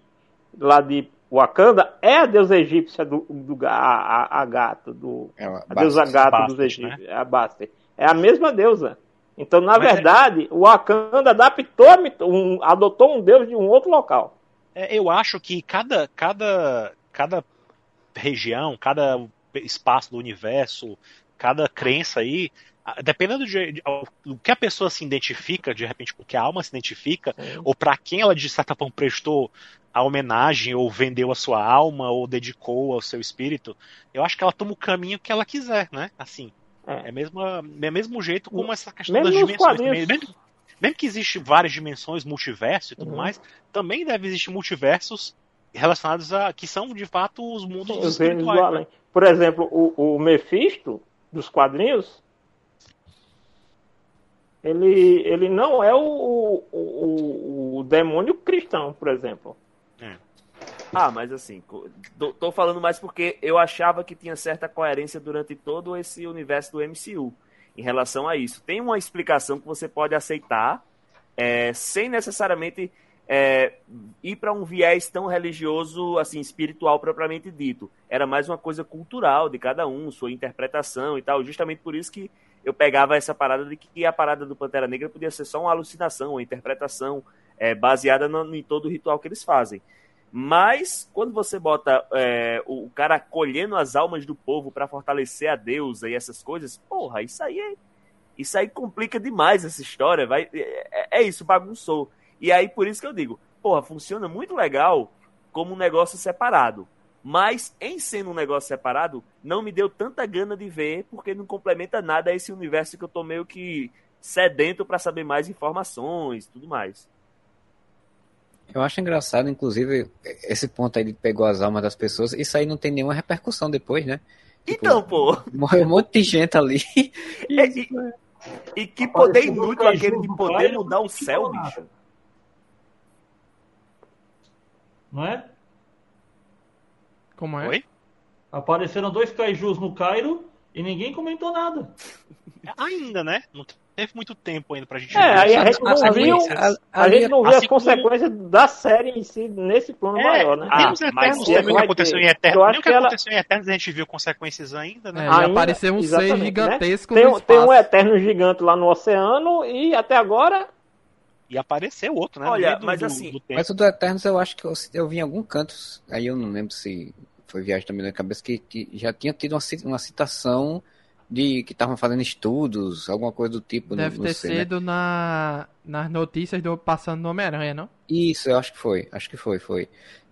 lá de Wakanda é a deusa egípcia do, do a, a, a gato, do, Ela, a deusa gato Bastet, dos né? egípcios, é a Bastet. É a mesma deusa. Então, na Mas é- verdade, o Wakanda adaptou, um, adotou um deus de um outro local. É, eu acho que cada, cada, cada região, cada espaço do universo, cada crença aí dependendo de, de- do que a pessoa se identifica, de repente, com que a alma se identifica, ou para quem ela de certa forma prestou a homenagem, ou vendeu a sua alma, ou dedicou ao seu espírito, eu acho que ela toma o caminho que ela quiser, né? Assim. É. É mesmo, é mesmo jeito como essa questão Mesmo das dimensões. também. Mesmo, mesmo que existe várias dimensões, multiverso e tudo Uhum. mais, também deve existir multiversos relacionados a que são de fato os mundos Sim, espirituais. né? além. Por exemplo, o, o Mephisto, dos quadrinhos, ele, ele não é o, o, o, o demônio cristão, por exemplo. Ah, mas assim, tô, tô falando mais porque eu achava que tinha certa coerência durante todo esse universo do MCU em relação a isso. Tem uma explicação que você pode aceitar é, sem necessariamente é, ir para um viés tão religioso, assim, espiritual propriamente dito. Era mais uma coisa cultural de cada um, sua interpretação e tal. Justamente por isso que eu pegava essa parada de que a parada do Pantera Negra podia ser só uma alucinação, uma interpretação é, baseada no, em todo o ritual que eles fazem. Mas quando você bota é, o cara colhendo as almas do povo para fortalecer a deusa e essas coisas, porra, isso aí é, isso aí complica demais essa história, vai é, é isso, bagunçou. E aí por isso que eu digo, porra, funciona muito legal como um negócio separado. Mas em sendo um negócio separado, não me deu tanta gana de ver, porque não complementa nada a esse universo que eu tô meio que sedento para saber mais informações, tudo mais. Eu acho engraçado, inclusive, esse ponto aí de pegou as almas das pessoas. Isso aí não tem nenhuma repercussão depois, né? Tipo, Então, pô, Morreu um monte de gente ali. É, e, e que poder Apareceu inútil aquele de poder mudar o céu, bicho. Não é? Como é? Oi? Apareceram dois kaijus no Cairo e ninguém comentou nada. Ainda, né? Não teve muito tempo ainda pra gente É, aí a gente não viu, consequências. a gente não assim as consequências da série em si nesse plano É, maior, né? Ah, Eternos mas também o que aconteceu ter. em Eternos. Eu Nem acho o que ela- aconteceu em Eternos a gente viu consequências ainda, né? É, Ainda, apareceu um ser né? gigantesco Tem, no tem um eterno gigante lá no oceano e até agora E apareceu outro, né? Olha, do- mas do- assim, do. Mas o do Eternos eu acho que eu, eu vi em algum canto, aí eu não lembro se foi viagem também na cabeça, que, que já tinha tido uma, uma citação de que estavam fazendo estudos, alguma coisa do tipo. Deve não ter sei, né? sido na, nas notícias do Passando no Homem-Aranha, não? Isso, eu acho que foi, acho que foi, foi.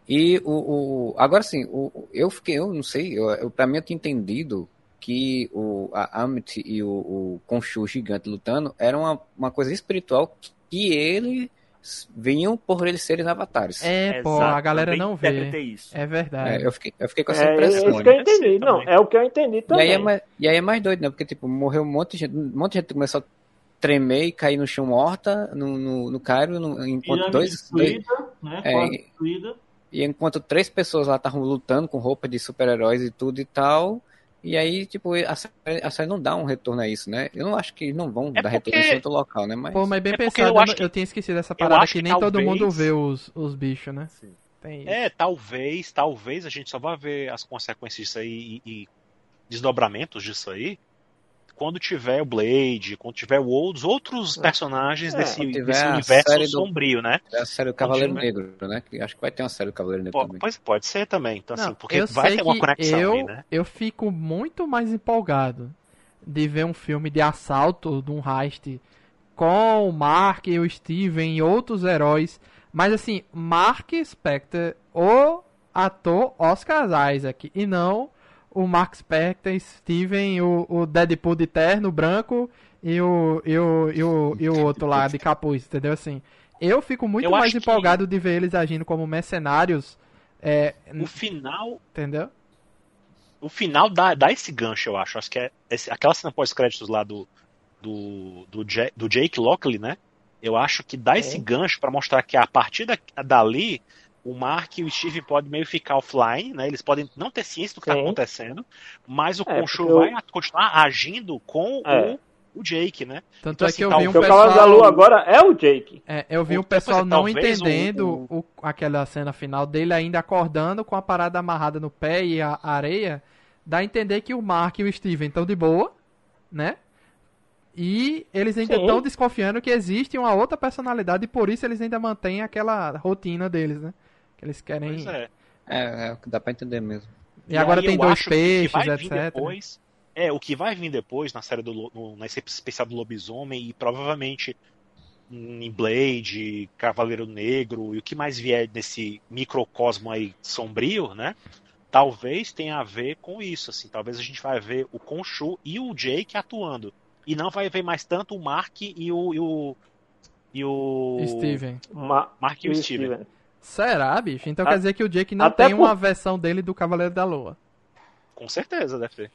E o, o agora sim, o, eu fiquei, eu não sei, eu, eu, pra mim eu tinha entendido que o, a Amit e o, o Khonshu gigante lutando era uma, uma coisa espiritual que eles vinham por eles serem avatares. É, pô, Exato, a galera não vê. isso. É verdade. É, eu, fiquei, eu fiquei com essa é impressão. isso que eu né? entendi. Não, é o que eu entendi E também. aí, é mais, e aí é mais doido, né? Porque, tipo, morreu um monte de gente, um monte de gente começou a tremer e cair no chão morta no, no, no Cairo, no, enquanto dois, dois, né? É, e- destruída. E enquanto três pessoas lá estavam lutando com roupa de super-heróis e tudo e tal. E aí, tipo, a série, a série não dá um retorno a isso, né? Eu não acho que não vão É dar retorno porque- em outro local, né? Mas. Pô, mas bem É porque pensado, eu que- eu tinha esquecido essa parada que que nem todo talvez- mundo vê os, os bichos, né? Sim. Tem isso. É, talvez, talvez a gente só vá ver as consequências disso aí e, e desdobramentos disso aí quando tiver o Blade, quando tiver o- os outros personagens É, desse, tiver desse universo série do- sombrio, né? É a série do Cavaleiro Continua. Negro, né? Que Acho que vai ter uma série do Cavaleiro Negro Pô, também. pois pode ser também. Então, assim, Não, porque eu vai sei ter uma que conexão eu, aí, né? Eu fico muito mais empolgado de ver um filme de assalto de um heist com o Mark e o Steven e outros heróis. Mas assim, Mark Spector, o ator Oscar Isaac, e não o Mark Spector, Steven, o, o Deadpool de terno branco e o, e, o, e, o, e o outro lá de capuz, entendeu? Assim, eu fico muito Eu mais acho que- empolgado de ver eles agindo como mercenários, é, O final, entendeu? o final dá, dá esse gancho, eu acho. Acho que é esse- aquela cena pós-créditos lá do, do, do, Ja- do Jake Lockley, né? Eu acho que dá esse gancho pra mostrar que a partir da, dali o Mark e o Steve podem meio ficar offline, né? Eles podem não ter ciência do que está acontecendo, mas o É, eu- vai a- continuar agindo com É. o, o Jake, né? Tanto Então, é assim, que eu tá, vi um pessoal... Da Lua agora é o Jake. É, eu vi O- o pessoal não talvez o- entendendo o, aquela cena final dele ainda acordando com a parada amarrada no pé e a areia. Dá a entender que o Mark e o Steven estão de boa, né? E eles ainda estão desconfiando que existe uma outra personalidade e por isso eles ainda mantêm aquela rotina deles, né? Que eles querem. Pois é. É, é o que dá pra entender mesmo. E, agora aí tem dois peixes, vai vir etc. Depois, É, o que vai vir depois na série do no, na especial do Lobisomem e provavelmente em Blade, Cavaleiro Negro e o que mais vier desse microcosmo aí sombrio, né? Talvez tenha a ver com isso, assim. Talvez a gente vai ver o Khonshu e o Jake atuando. E não vai ver mais tanto o Mark e o. E o, e o Steven. Ma- Mark e o Steven. Será, bicho? Então A- quer dizer que o Jake não até tem por- uma versão dele do Cavaleiro da Lua. Com certeza deve ter.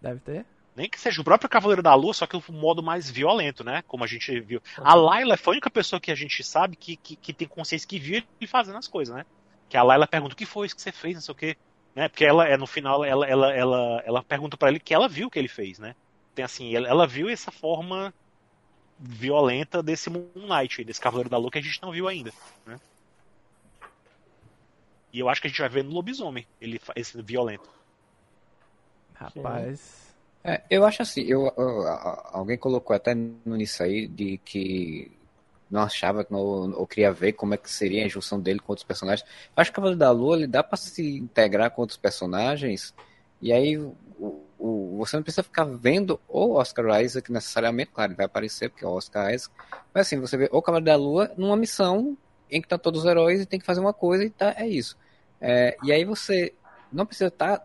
Deve ter. Nem que seja o próprio Cavaleiro da Lua, só que o modo mais violento, né? Como a gente viu. A Layla foi a única pessoa que a gente sabe que, que, que tem consciência que viu ele fazendo as coisas, né? Que a Layla pergunta o que foi isso que você fez, não sei o quê. Né? Porque ela, é no final, ela, ela, ela, ela pergunta pra ele que ela viu o que ele fez, né? Tem assim, ela, ela viu essa forma violenta desse Moon Knight, desse Cavaleiro da Lua que a gente não viu ainda, né? E eu acho que a gente vai ver no lobisomem, ele, esse violento. Rapaz. É, eu acho assim, eu, eu- alguém colocou até no nisso aí de que não achava que não, ou queria ver como é que seria a junção dele com outros personagens. Eu acho que o Cavaleiro da Lua ele dá pra se integrar com outros personagens e aí o, o- você não precisa ficar vendo o Oscar Isaac necessariamente, claro, ele vai aparecer porque é o Oscar Isaac, mas assim, você vê o Cavaleiro da Lua numa missão em que estão todos os heróis e tem que fazer uma coisa e tá, é isso. É, e aí você não precisa estar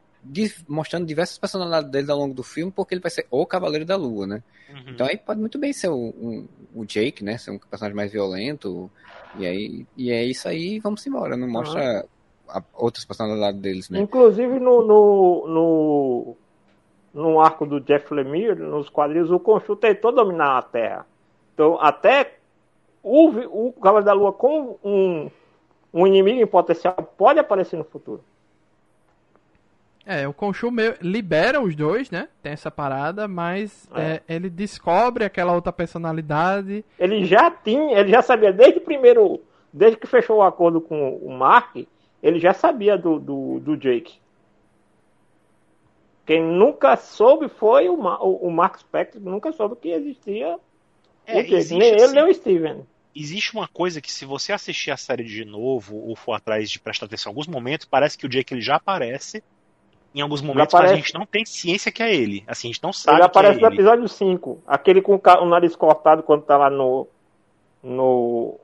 mostrando diversas personalidades dele ao longo do filme, porque ele vai ser o Cavaleiro da Lua, né? Uhum. Então aí pode muito bem ser o, um- o Jake, né? Ser um personagem mais violento. E aí e é isso aí, vamos embora. Não mostra a- outras personalidades deles, né? Inclusive no, no, no, no arco do Jeff Lemire, nos quadrinhos, o Khonshu tentou dominar a Terra. Então, até o, o Cavaleiro da Lua como um, um inimigo em potencial pode aparecer no futuro. É, o Khonshu libera os dois, né? Tem essa parada, mas É. é, ele descobre aquela outra personalidade. Ele já tinha, ele já sabia desde o primeiro, desde que fechou o acordo com o Mark, ele já sabia do, do, do Jake. Quem nunca soube foi o, o, o Mark Spector, nunca soube que existia É, o Jake. existe, Nem ele, nem o Steven. Existe uma coisa que se você assistir a série de novo ou for atrás de prestar atenção em alguns momentos, parece que o Jake ele já aparece em alguns momentos, mas a gente não tem ciência que é ele. Assim, a gente não sabe Ele aparece que no é ele. episódio 5. Aquele com o nariz cortado quando tá lá no. No.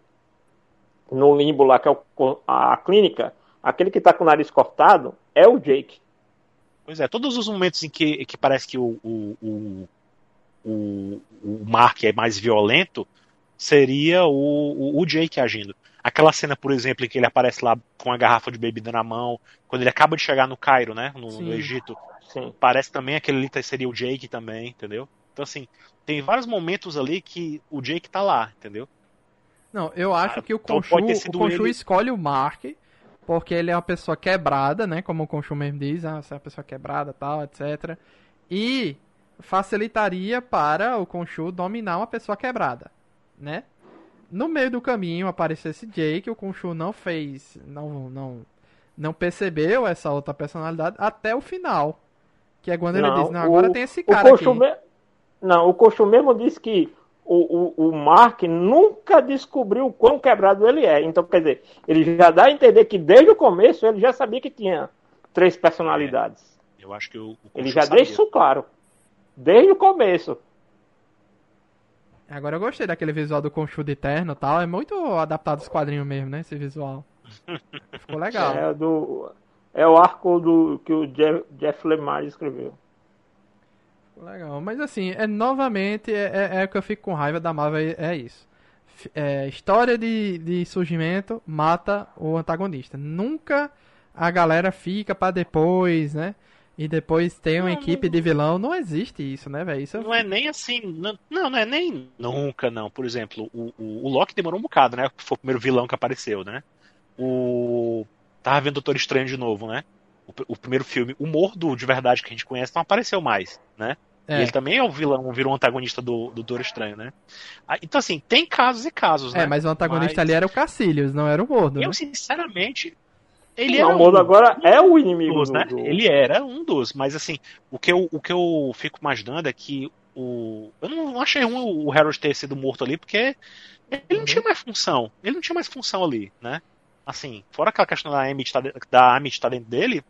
No limbo lá, que é o a clínica. Aquele que tá com o nariz cortado é o Jake. Pois é, todos os momentos em que, que parece que o, o, o, o, o Mark é mais violento, seria o, o, o Jake agindo. Aquela cena, por exemplo, em que ele aparece lá com a garrafa de bebida na mão, quando ele acaba de chegar no Cairo, né? No, no Egito. Sim. Parece também aquele ali seria o Jake também, entendeu? Então, assim, tem vários momentos ali que o Jake tá lá, entendeu? Não, eu acho Ah, que o então o Khonshu ele- escolhe o Mark, porque ele é uma pessoa quebrada, né? Como o Khonshu mesmo diz, ah, você é uma pessoa quebrada, tal, etc. E facilitaria para o Khonshu dominar uma pessoa quebrada, né? No meio do caminho apareceu esse Jake, o Khonshu não fez, não, não, não percebeu essa outra personalidade até o final. Que é quando ele Não, diz, não, agora o- tem esse O cara aqui. Me- Não, o Khonshu mesmo disse que o, o, o Mark nunca descobriu o quão quebrado ele é. Então, quer dizer, ele já dá a entender que desde o começo ele já sabia que tinha três personalidades. Eu acho que o, o Ele já sabia. deixa isso claro. Desde o começo. Agora eu gostei daquele visual do Khonshu de terno e tal. É muito adaptado aos quadrinhos mesmo, né? Esse visual. Ficou legal. É, do, é o arco do, que o Jeff, Jeff Lemire escreveu. Ficou legal. Mas assim, é novamente, é, é, é o que eu fico com raiva da Marvel, é, é isso. É, história de, de surgimento mata o antagonista. Nunca a galera fica pra depois, né? E depois tem uma Não, equipe de vilão. Não existe isso, né, velho? Isso eu Não é nem assim. Não, não, não é nem nunca, não. Por exemplo, o, o, o Loki demorou um bocado, né? Foi o primeiro vilão que apareceu, né? O. Tava vendo Doutor Estranho de novo, né? O, o primeiro filme, o Mordo de verdade que a gente conhece, não apareceu mais, né? E É, ele também é o vilão, virou um antagonista do, do Doutor Estranho, né? Ah, Então, assim, tem casos e casos, né? é, mas o antagonista Mas- ali era o Cacilhos, não era o Mordo, né? Eu, sinceramente, ele Não, era o Modo um agora é o inimigo dos, do, né? do- Ele era um dos, mas assim, o que eu, o que eu fico imaginando é que o. Eu não achei ruim o Harold ter sido morto ali, porque ele Uhum. não tinha mais função. Ele não tinha mais função ali, né? Assim, fora aquela questão da Amy estar da Amy estar dentro dele,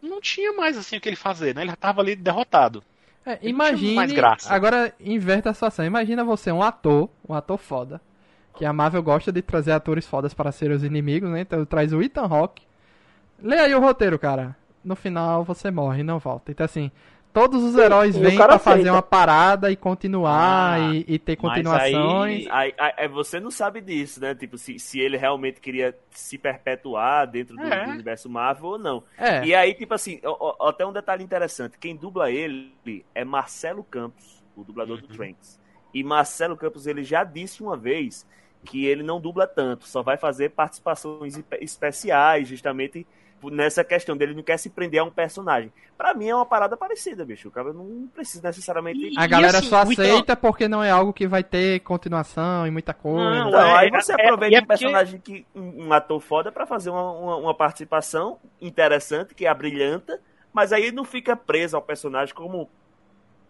não tinha mais assim o que ele fazer, né? Ele já tava ali derrotado. É, imagine. graça. Agora inverte a situação. Imagina você, um ator, um ator foda. Que a Marvel gosta de trazer atores fodas para serem os inimigos, né? Então traz o Ethan Hawke. Lê aí o roteiro, cara. No final você morre e não volta. Então assim, todos os heróis e vêm pra fazer uma parada e continuar Ah, e, e ter continuações. aí, aí, aí- aí você não sabe disso, né? Tipo, se, se ele realmente queria se perpetuar dentro do, É. do universo Marvel ou não. É. E aí, tipo assim, ó, ó, até um detalhe interessante. Quem dubla ele é Marcelo Campos, o dublador do Uhum. Trunks. E Marcelo Campos, ele já disse uma vez que ele não dubla tanto, só vai fazer participações espe- especiais, justamente por- nessa questão dele não quer se prender a um personagem. Pra mim é uma parada parecida, bicho. O cara não precisa necessariamente... A E galera assim, só aceita porque não é algo que vai ter continuação e muita coisa. Não, Então, é- aí você é- aproveita é um personagem que. Um, ator foda pra fazer uma, uma, uma participação interessante, que é a brilhanta, mas aí não fica preso ao personagem como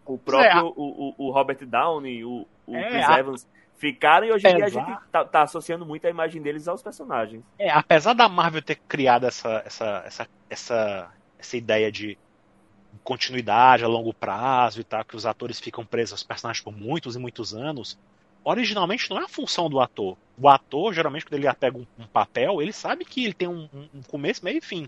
o próprio É, a- o, o, o Robert Downey, o, o É, Chris a- Evans ficaram, e hoje em dia a gente tá, tá associando muito a imagem deles aos personagens. É, apesar da Marvel ter criado essa, essa, essa, essa, essa ideia de continuidade a longo prazo e tal, que os atores ficam presos aos personagens por muitos e muitos anos, originalmente não é a função do ator. O ator, geralmente, quando ele pega um, um papel, ele sabe que ele tem um, um- começo, meio e fim.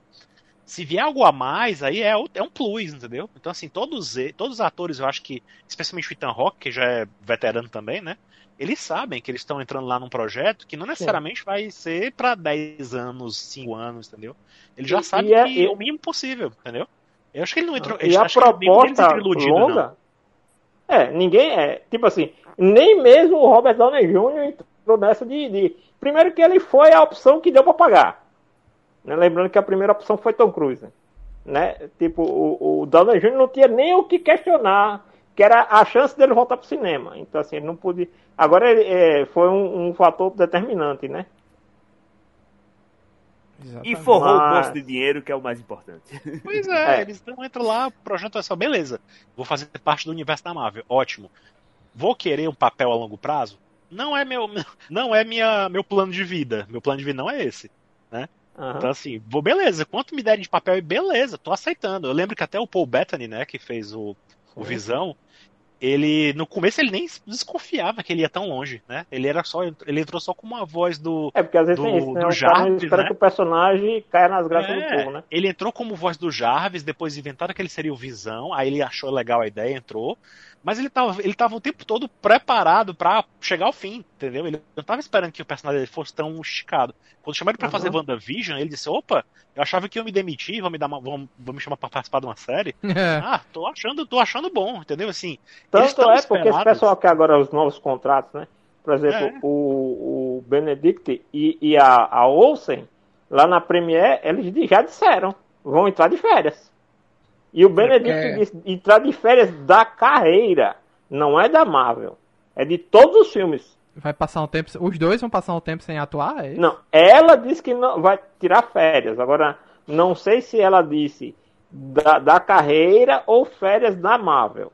Se vier algo a mais, aí é, é um plus, entendeu? Então, assim, todos, e- todos os atores, eu acho que, especialmente o Ethan Hawke, que já é veterano também, né? Eles sabem que eles estão entrando lá num projeto que não necessariamente vai ser pra 10 anos, 5 anos, entendeu? Ele já E- sabe e é- que e- é o mínimo possível, entendeu? Eu acho que ele não entrou. E eu a proposta iludido, não. longa. É, ninguém é. Tipo assim, nem mesmo o Robert Downey Jr. entrou nessa de, de- Primeiro que ele foi a opção que deu pra pagar. Né? Lembrando que a primeira opção foi Tom Cruise. Né? Tipo, o, o Downey Jr. não tinha nem o que questionar, que era a chance dele voltar pro cinema. Então, assim, ele não podia. Agora ele, é, foi um, um fator determinante, né? E Exatamente. forrou o Mas- bolso de dinheiro, que é o mais importante. Pois é, É. eles não entram lá, projetam só, beleza, vou fazer parte do universo da Marvel, ótimo. Vou querer um papel a longo prazo? Não é meu, não é minha, meu plano de vida. Meu plano de vida não é esse. Aham. Então, assim, vou, beleza, quanto me derem de papel, beleza, tô aceitando. Eu lembro que até o Paul Bettany, né, que fez o, o Visão, ele, no começo, ele nem desconfiava que ele ia tão longe, né? Ele era só, ele entrou só com uma voz do, É, porque às vezes do- tem isso, né? do O Jarvis, espera né? que o personagem caia nas graças do É, povo, né? Ele entrou como voz do Jarvis, depois inventaram que ele seria o Visão, aí ele achou legal a ideia, entrou. Mas ele tava, ele tava o tempo todo preparado pra chegar ao fim, entendeu? Ele não tava esperando que o personagem dele fosse tão esticado. Quando chamaram ele pra Uhum. fazer WandaVision, ele disse: opa, eu achava que iam me demitir, vão me, dar uma, vão, vão me chamar pra participar de uma série. É. Ah, tô achando, tô achando bom, entendeu? Assim, Tanto é porque esse pessoal que agora os novos contratos, né? Por exemplo, É. o, o Benedict e, e a, a Olsen, lá na Premiere, eles já disseram, vão entrar de férias. E o Benedict porque- disse entrar de férias da carreira, não é da Marvel. É de todos os filmes. Vai passar um tempo. Os dois vão passar um tempo sem atuar? É? Não, ela disse que não vai tirar férias. Agora, não sei se ela disse da, da carreira ou férias da Marvel.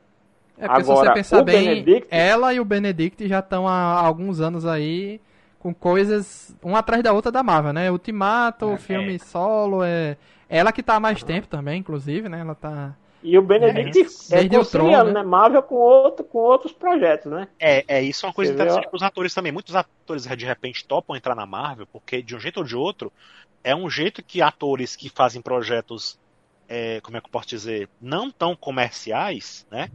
É porque se Agora, você pensar o bem, Benedict- ela e o Benedict já estão há alguns anos aí com coisas uma atrás da outra da Marvel, né? Ultimato, É, filme solo, é ela que tá há mais tempo também, inclusive, né? Ela tá E o Benedict é, Desde o conciliando, Tron, né? né? Marvel com, outro, com outros projetos, né? É, é isso é uma coisa Você interessante para os atores também. Muitos atores de repente topam entrar na Marvel, porque de um jeito ou de outro, é um jeito que atores que fazem projetos, é, como é que eu posso dizer, não tão comerciais, né?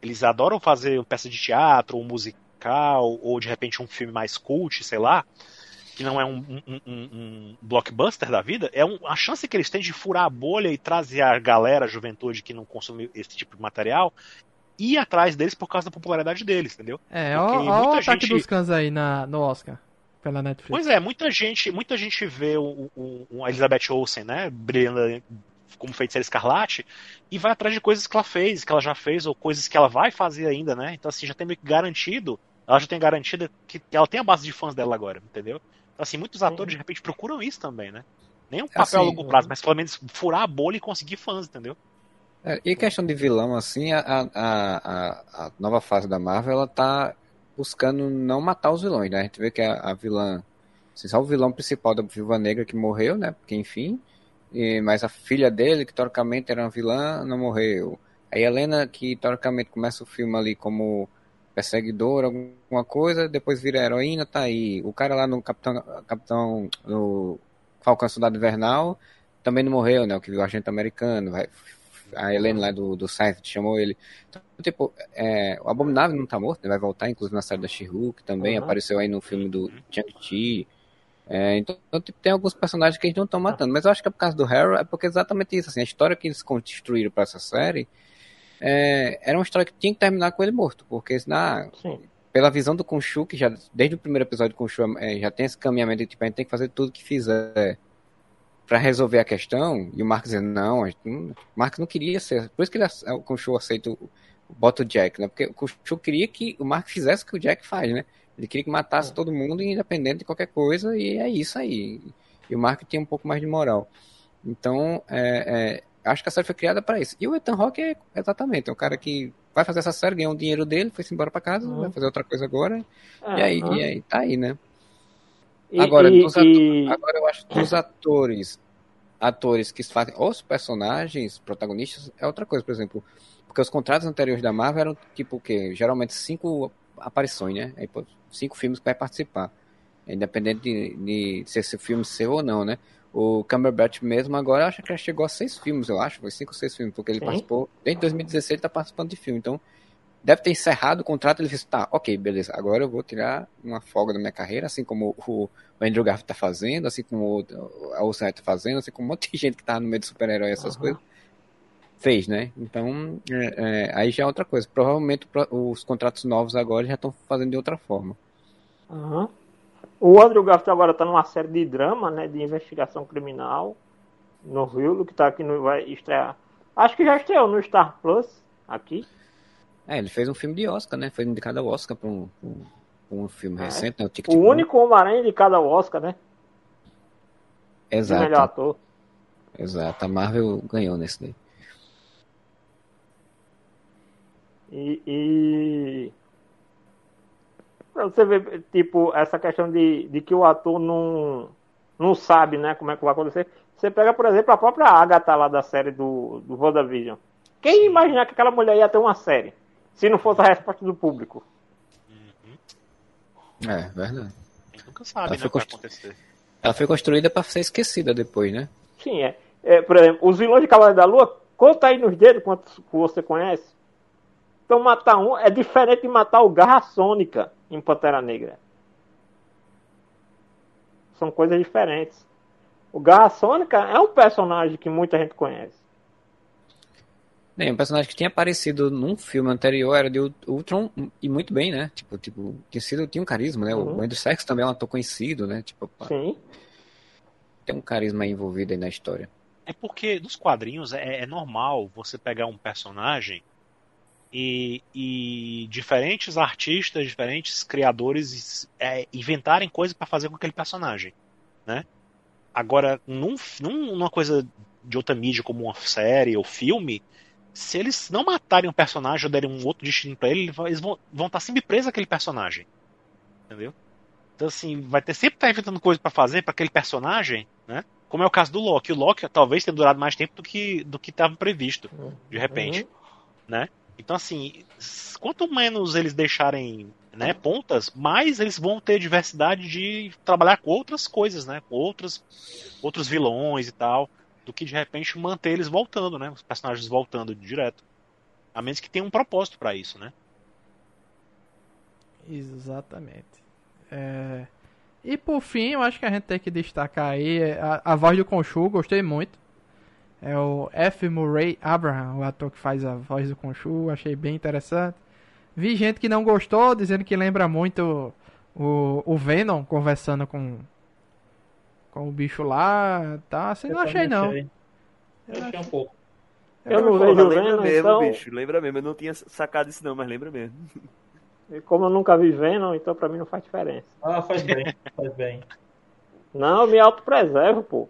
Eles adoram fazer uma peça de teatro, um musical, ou de repente um filme mais cult, sei lá, que não é um, um- um- um blockbuster da vida, é a chance que eles têm de furar a bolha e trazer a galera, a juventude que não consome esse tipo de material, ir atrás deles por causa da popularidade deles, entendeu? É, ó o ataque gente- dos cães aí na, no Oscar, pela Netflix. Pois é, muita gente, muita gente vê o, o, o- Elizabeth Olsen, né, brilhando como feiticeira escarlate, e vai atrás de coisas que ela fez, que ela já fez, ou coisas que ela vai fazer ainda, né? Então, assim, já tem meio que garantido, ela já tem garantido que ela tem a base de fãs dela agora, entendeu? Então, assim, muitos atores de repente procuram isso também, né? Nem um papel Assim, a longo prazo, mas pelo menos furar a bolha e conseguir fãs, entendeu? É, E questão de vilão, assim, a, a, a, a nova fase da Marvel, ela tá buscando não matar os vilões, né? A gente vê que a, vilã, assim, só o vilão principal da Viúva Negra que morreu, né? Porque, enfim, e, mas a filha dele, que teoricamente era uma vilã, não morreu. Aí a Helena, que teoricamente começa o filme ali como perseguidora, alguma coisa, depois vira heroína, tá aí. O cara lá no Capitão, Capitão no Falcão Soldado Invernal também não morreu, né? O que viu o agente americano. Vai, a Helena lá do, do Seinfeld chamou ele. Então, tipo, é, o Abominável não tá morto, né? vai voltar, inclusive na série da She-Hulk também, Uhum. apareceu aí no filme do Shang-Chi. É, então, tipo, tem alguns personagens que eles não estão matando, mas eu acho que é por causa do Harrow, é porque é exatamente isso, assim, a história que eles construíram para essa série é, era uma história que tinha que terminar com ele morto, porque senão, ah, pela visão do Khonshu, que já desde o primeiro episódio do Khonshu é, já tem esse caminhamento de tipo, a gente tem que fazer tudo que fizer para resolver a questão, e o Mark dizendo, não, o Mark não queria ser, por isso que ele, o Khonshu aceita, o- bota o Jack, né, porque o Khonshu queria que o Mark fizesse o que o Jack faz, né, ele queria que matasse todo mundo, independente de qualquer coisa, e é isso aí, e o Mark tinha um pouco mais de moral. Então, é, é, acho que a série foi criada para isso. E o Ethan Hawke é exatamente, é um cara que vai fazer essa série, ganhou o dinheiro dele, foi embora para casa, Uhum. vai fazer outra coisa agora, É, e aí, uhum. e aí, tá aí, né? E- Agora, e- e- Agora eu acho que os atores, atores que fazem os personagens protagonistas é outra coisa, por exemplo, porque os contratos anteriores da Marvel eram tipo o quê? Geralmente cinco aparições, né? Aí, pô, cinco filmes que vai participar, independente de, de se esse filme seu ou não, né? O Cumberbatch mesmo agora acho que já chegou a seis filmes, eu acho, foi cinco ou seis filmes, porque ele Sim. participou desde 2016 ele tá participando de filme, então deve ter encerrado o contrato, ele disse, tá, ok, beleza, agora eu vou tirar uma folga da minha carreira, assim como o, o Andrew Garfield tá fazendo, assim como o, a Olsen tá fazendo, assim como um monte de gente que tá no meio de super-herói e essas Aham. coisas, fez, né? Então, é, é, aí já é outra coisa. Provavelmente pro- os contratos novos agora já estão fazendo de outra forma. Aham. O Andrew Garfield agora tá numa série de drama, né? De investigação criminal no Hulu, que tá aqui no. Vai estrear. Acho que já estreou no Star Plus aqui. É, ele fez um filme de Oscar, né? Foi indicado ao Oscar pra um, um, um filme É. recente, né? O Tic O único Homem-Aranha de cada Oscar, né? De Exato. melhor ator. Exato. A Marvel ganhou nesse daí. E, e pra você ver, tipo, essa questão de, de que o ator não, não sabe, né, como é que vai acontecer. Você pega, por exemplo, a própria Agatha lá da série do, do WandaVision. Quem ia imaginar que aquela mulher ia ter uma série? Se não fosse a resposta do público. É, verdade. Nunca sabe, Ela né, foi o que vai constru- acontecer. Ela foi construída pra ser esquecida depois, né? Sim, é. É, por exemplo, os vilões de Cavaleiro da Lua, conta aí nos dedos quantos você conhece. Então matar um é diferente de matar o Garra Sônica em Pantera Negra. São coisas diferentes. O Garra Sônica é um personagem que muita gente conhece. Bem, um personagem que tinha aparecido num filme anterior era de Ult- Ultron, e muito bem, né? Tipo, tipo tinha, sido, tinha um carisma, né? Uhum. O Andrew Serkis também é um ator conhecido, né? Tipo, pá, Sim. tem um carisma aí envolvido aí na história. É porque nos quadrinhos é, é normal você pegar um personagem e, e diferentes artistas, diferentes criadores é, inventarem coisas para fazer com aquele personagem, né? Agora, num, num- numa coisa de outra mídia como uma série ou filme, se eles não matarem um personagem ou derem um outro destino para ele, eles vão, vão estar sempre presos àquele personagem, entendeu? Então assim, vai ter sempre estar inventando coisa para fazer para aquele personagem, né? Como é o caso do Loki. O Loki talvez tenha durado mais tempo do que do que estava previsto, de repente, né? Então assim, quanto menos eles deixarem, né, pontas, mais eles vão ter diversidade de trabalhar com outras coisas, né? Com outros outros vilões e tal, do que de repente manter eles voltando, né? Os personagens voltando direto. A menos que tenha um propósito para isso, né? Exatamente. É, E por fim, eu acho que a gente tem que destacar aí a, a voz do Conchu, gostei muito. É o F. Murray Abraham, o ator que faz a voz do Conchu, achei bem interessante. Vi gente que não gostou, dizendo que lembra muito o, o Venom conversando com, com o bicho lá. Tá, assim, Eu não achei não. achei. Eu achei um pouco. Eu não Porra, vejo lembra Venom, mesmo, então. bicho. Lembra mesmo. Eu não tinha sacado isso não, mas lembra mesmo. E Como eu nunca vi Venom, então pra mim não faz diferença. Ah, faz bem, faz bem. Não, eu me autopreservo, pô.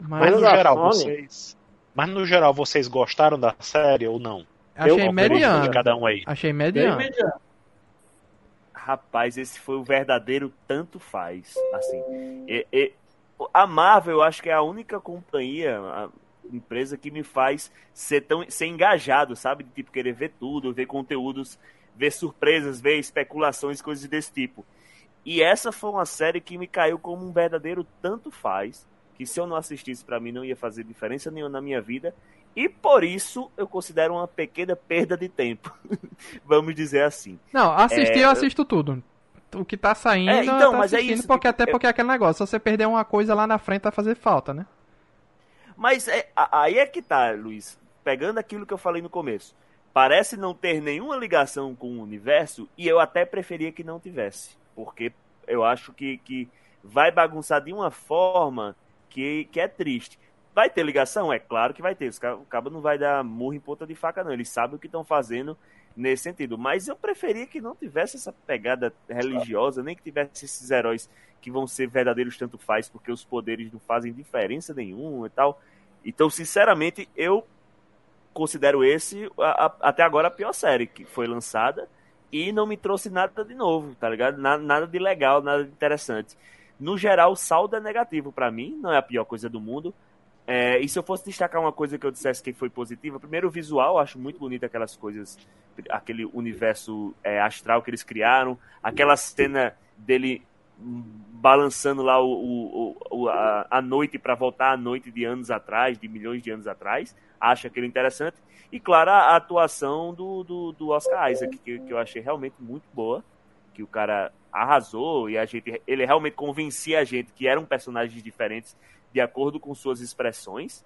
Mas Mas no geral, Sony? vocês. Mas no geral, vocês gostaram da série ou não? achei opinião de mediano. cada um aí. Achei mediano. mediano. Rapaz, esse foi o verdadeiro tanto faz. Assim, e- e- a Marvel, eu acho que é a única companhia, a empresa que me faz ser tão ser engajado, sabe? De tipo querer ver tudo, ver conteúdos, ver surpresas, ver especulações, coisas desse tipo. E essa foi uma série que me caiu como um verdadeiro tanto faz, que se eu não assistisse para mim não ia fazer diferença nenhuma na minha vida, e por isso eu considero uma pequena perda de tempo. Vamos dizer assim. Não, assistir É, eu assisto tudo. O que tá saindo, É, então, eu mas é isso, porque tipo, até eu- porque é aquele negócio, se você perder uma coisa lá na frente vai fazer falta, né? Mas é- aí é que tá, Luiz. Pegando aquilo que eu falei no começo. Parece não ter nenhuma ligação com o universo e eu até preferia que não tivesse. Porque eu acho que, que vai bagunçar de uma forma que, que é triste. Vai ter ligação? É claro que vai ter. O cabo não vai dar murro em ponta de faca, não. Eles sabem o que estão fazendo nesse sentido. Mas eu preferia que não tivesse essa pegada religiosa, nem que tivesse esses heróis que vão ser verdadeiros tanto faz, porque os poderes não fazem diferença nenhuma e tal. Então, sinceramente, eu considero esse a- a- até agora a pior série que foi lançada e não me trouxe nada de novo, tá ligado? Nada, nada de legal, nada de interessante. No geral, o saldo é negativo pra mim, não é a pior coisa do mundo. É, e se eu fosse destacar uma coisa que eu dissesse que foi positiva, primeiro o visual, eu acho muito bonito aquelas coisas, aquele universo é, astral que eles criaram, aquela cena dele balançando lá o, o- o- a, a noite para voltar à noite de anos atrás, de milhões de anos atrás, acho aquilo interessante. E claro, a, a atuação do, do, do Oscar Isaac, que, que eu achei realmente muito boa, que o cara arrasou e a gente, ele realmente convencia a gente que eram personagens diferentes de acordo com suas expressões.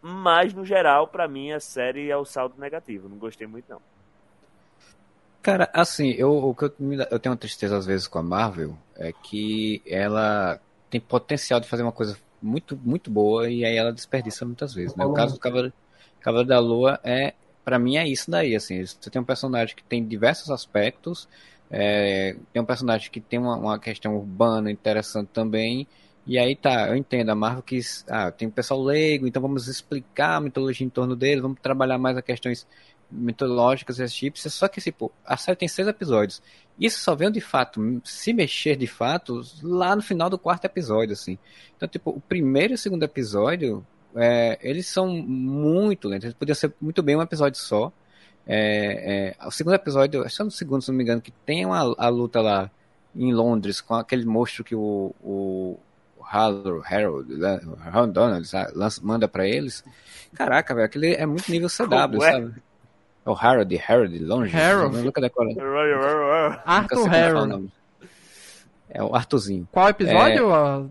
Mas, no geral, pra mim, a série é o saldo negativo. Não gostei muito, não. Cara, assim, eu, eu, eu tenho uma tristeza às vezes com a Marvel é que ela tem potencial de fazer uma coisa muito, muito boa e aí ela desperdiça muitas vezes, né? O caso do Cavaleiro, Cavaleiro da Lua é, para mim é isso daí, assim, você tem um personagem que tem diversos aspectos, é, tem um personagem que tem uma, uma questão urbana interessante também, e aí tá, eu entendo, a Marvel quis, ah, tem um pessoal leigo, então vamos explicar a mitologia em torno dele, vamos trabalhar mais as questões mitológicas e esse tipo, só que tipo, a série tem seis episódios. Isso só veio de fato se mexer de fato lá no final do quarto episódio, assim. Então, tipo, o primeiro e o segundo episódio, é, eles são muito lentos. Eles podiam ser muito bem um episódio só. É, é, o segundo episódio, acho que é no segundo, se não me engano, que tem uma, a luta lá em Londres com aquele monstro que o, o Harold, Harold, né, Harold Donald lança- manda pra eles. Caraca, velho, aquele é muito nível CW, Como é? sabe? É o Harold, Harold, longe. Harold. Nunca decora. Sei Arthur o nome. É o Arthurzinho. Qual episódio, ó,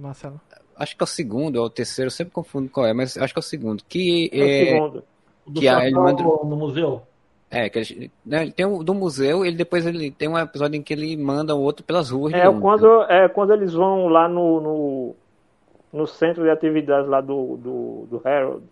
Marcelo? Acho que é o segundo ou o terceiro, eu sempre confundo qual é, mas acho que é o segundo. Que É o é, segundo. Do Que a- ele manda- no museu. é que ele, né, ele tem o do museu, ele depois ele tem um episódio em que ele manda o outro pelas ruas. É quando, é quando eles vão lá no, no, no centro de atividades lá do, do, do Harold.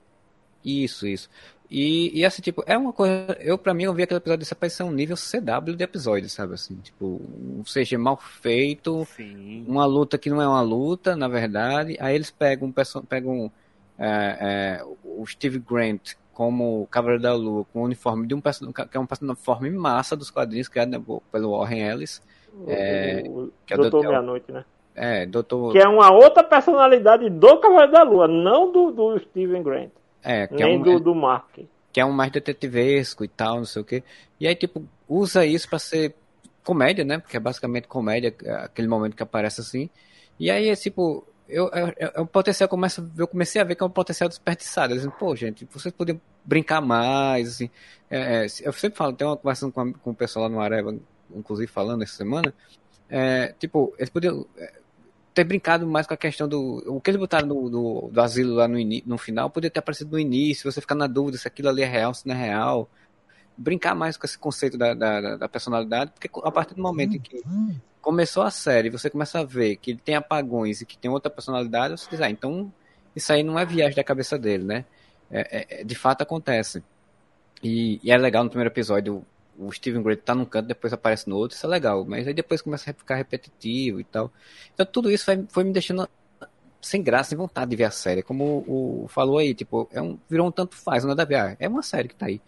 Isso, isso. E, e assim, tipo, é uma coisa. Eu, pra mim, eu vi aquele episódio desse parece ser um nível CW de episódio, sabe? Assim, tipo, um CG mal feito, Sim. uma luta que não é uma luta, na verdade. Aí eles pegam, pegam é, é, o Steve Grant como Cavaleiro da Lua, com o uniforme de um personagem, que é um uniforme massa dos quadrinhos criado né, pelo Warren Ellis. É, o, que é o Doutor do- Meia-Noite, né? É, doutor. Que é uma outra personalidade do Cavaleiro da Lua, não do, do Steven Grant, É, que é nem um, do, do Mark. que é um mais detetivesco e tal, não sei o quê. E aí, tipo, usa isso pra ser comédia, né? Porque é basicamente comédia, aquele momento que aparece assim. E aí, é tipo, eu, eu, eu, o potencial começa, eu comecei a ver que é um potencial desperdiçado. Disse, pô, gente, vocês podiam brincar mais, assim. É, é, eu sempre falo, tem uma conversa com, com o pessoal lá no Areva, inclusive falando essa semana, é, tipo, eles podiam é, ter brincado mais com a questão do. O que eles botaram do, do, do asilo lá no, no final podia ter aparecido no início, você ficar na dúvida se aquilo ali é real, se não é real. Brincar mais com esse conceito da, da, da- da personalidade, porque a partir do momento em que começou a série, você começa a ver que ele tem apagões e que tem outra personalidade, você diz, ah, então isso aí não é viagem da cabeça dele, né? É, é- de fato acontece. E, e é legal no primeiro episódio o Steven Grant tá num canto, depois aparece no outro, isso é legal. Mas aí depois começa a ficar repetitivo e tal. Então tudo isso foi, foi me deixando sem graça, sem vontade de ver a série. Como o, o falou aí, tipo, é um, virou um tanto faz, nada a ver. Ah, É uma série que tá aí.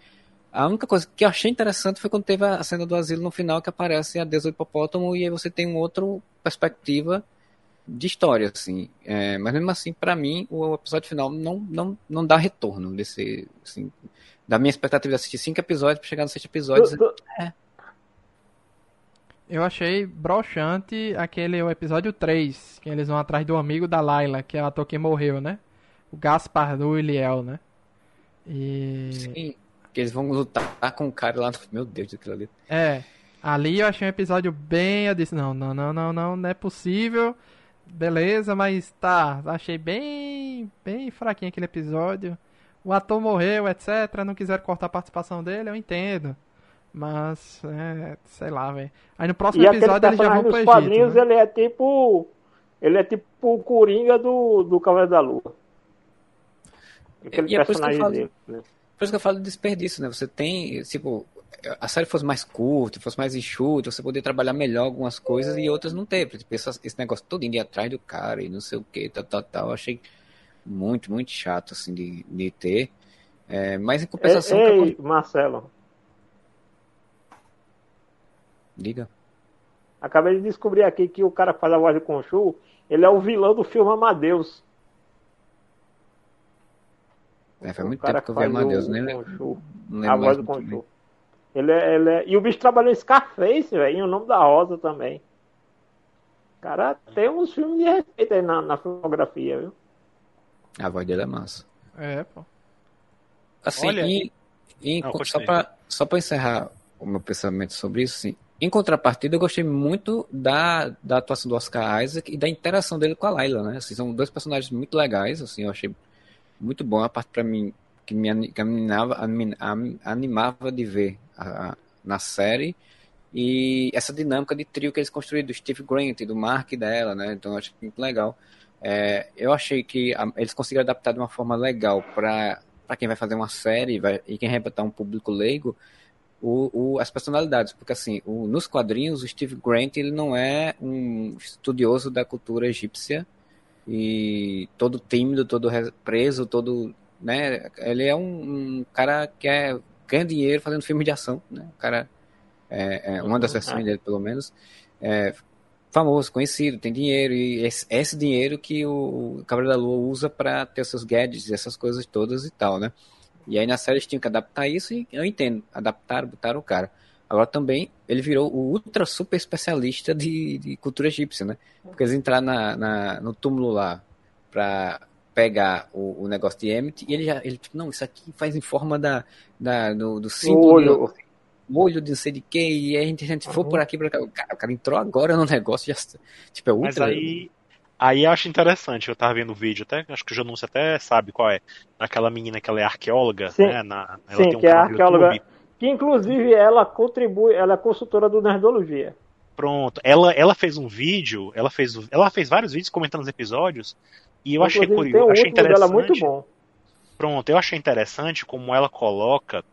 A única coisa que eu achei interessante foi quando teve a cena do asilo no final, que aparece a deusa do hipopótamo, e aí você tem uma outra perspectiva de história, assim. É, mas mesmo assim, pra mim, o episódio final não, não, não dá retorno desse, assim, da minha expectativa de assistir cinco episódios pra chegar no sexto episódio. Do- do- Eu achei broxante aquele o episódio 3, que eles vão atrás do amigo da Layla, que é o ator que morreu, né? O Gaspar do Iliel, né? E. Sim, que eles vão lutar com o cara lá. no- Meu Deus, aquilo ali. É. Ali eu achei um episódio bem. Eu disse, não, não, não, não, não, não é possível. Beleza, mas tá. Achei bem. bem fraquinho aquele episódio. O ator morreu, etc. Não quiseram cortar a participação dele, eu entendo. Mas, é, sei lá, velho. Aí no próximo E episódio eles já vão pro Egito. quadrinhos, né? ele é tipo. Ele é tipo o Coringa do, do Cavaleiro da Lua. Aquele E é personagem falo. dele. né? Por isso que eu falo de desperdício, né? Você tem, tipo, a série fosse mais curta, fosse mais enxuta, você poderia trabalhar melhor algumas coisas e outras não ter. Tipo, esse negócio todo indo atrás do cara e não sei o que, tal, tal, tal. Eu achei muito, muito chato, assim, de, de ter. É, mas em compensação, Ei, eu- ei, Marcelo, diga. acabei de descobrir aqui que o cara que faz a voz de Conchu, ele é o vilão do filme Amadeus. É, faz O muito cara tempo que eu vi Amadeus, o nem lembro. A lembro voz mais do. Conchu. Ele é, ele é- E o bicho trabalhou em Scarface, velho, e o nome da Rosa também. Cara, tem uns filmes de respeito aí na, na filmografia, viu? A voz dele é massa. É, pô. Assim, Olha, e, e Não, só para só pra encerrar o meu pensamento sobre isso, assim, em contrapartida, eu gostei muito da, da atuação do Oscar Isaac e da interação dele com a Layla, né? Assim, são dois personagens muito legais, assim, eu achei muito bom a parte para mim que me animava, animava de ver a- a- na série e essa dinâmica de trio que eles construíram do Steve Grant e do Mark dela, né? Então eu achei muito legal. É, eu achei que a- eles conseguiram adaptar de uma forma legal para quem vai fazer uma série vai- e quem botar um público leigo o, o- as personalidades, porque assim, o- nos quadrinhos o Steve Grant ele não é um estudioso da cultura egípcia e todo tímido, todo re- preso, todo, né? Ele é um, um cara que é ganha dinheiro fazendo filme de ação, né? O cara é, é uma das versões dele pelo menos é famoso, conhecido, tem dinheiro e esse, esse dinheiro que o, o Cavaleiro da Lua usa para ter seus gadgets, essas coisas todas e tal, né? E aí na série eles tinham que adaptar isso e eu entendo, adaptaram, botaram o cara. Agora também ele virou o ultra super especialista de, de cultura egípcia, né? Porque eles entraram na, na- no túmulo lá pra pegar o, o negócio de Emmett e ele já, ele tipo, não, isso aqui faz em forma da, da, do, do símbolo, olho. do olho de não sei de que, e aí a gente, a gente foi por aqui, por cá. O cara, o cara entrou agora no negócio, já, tipo, é ultra. Mas aí, aí eu acho interessante, eu tava vendo o vídeo, até, acho que o Janúncio até sabe qual é. Aquela menina que ela é arqueóloga, Sim. né? Na, ela Sim, tem um que é arqueóloga. YouTube. Que inclusive ela contribui, ela é consultora do Nerdologia. Pronto. Ela, ela fez um vídeo, ela fez, ela fez vários vídeos comentando os episódios. E eu achei Inclusive, tem curioso, um achei último dela interessante. muito bom. Pronto, eu achei interessante como ela coloca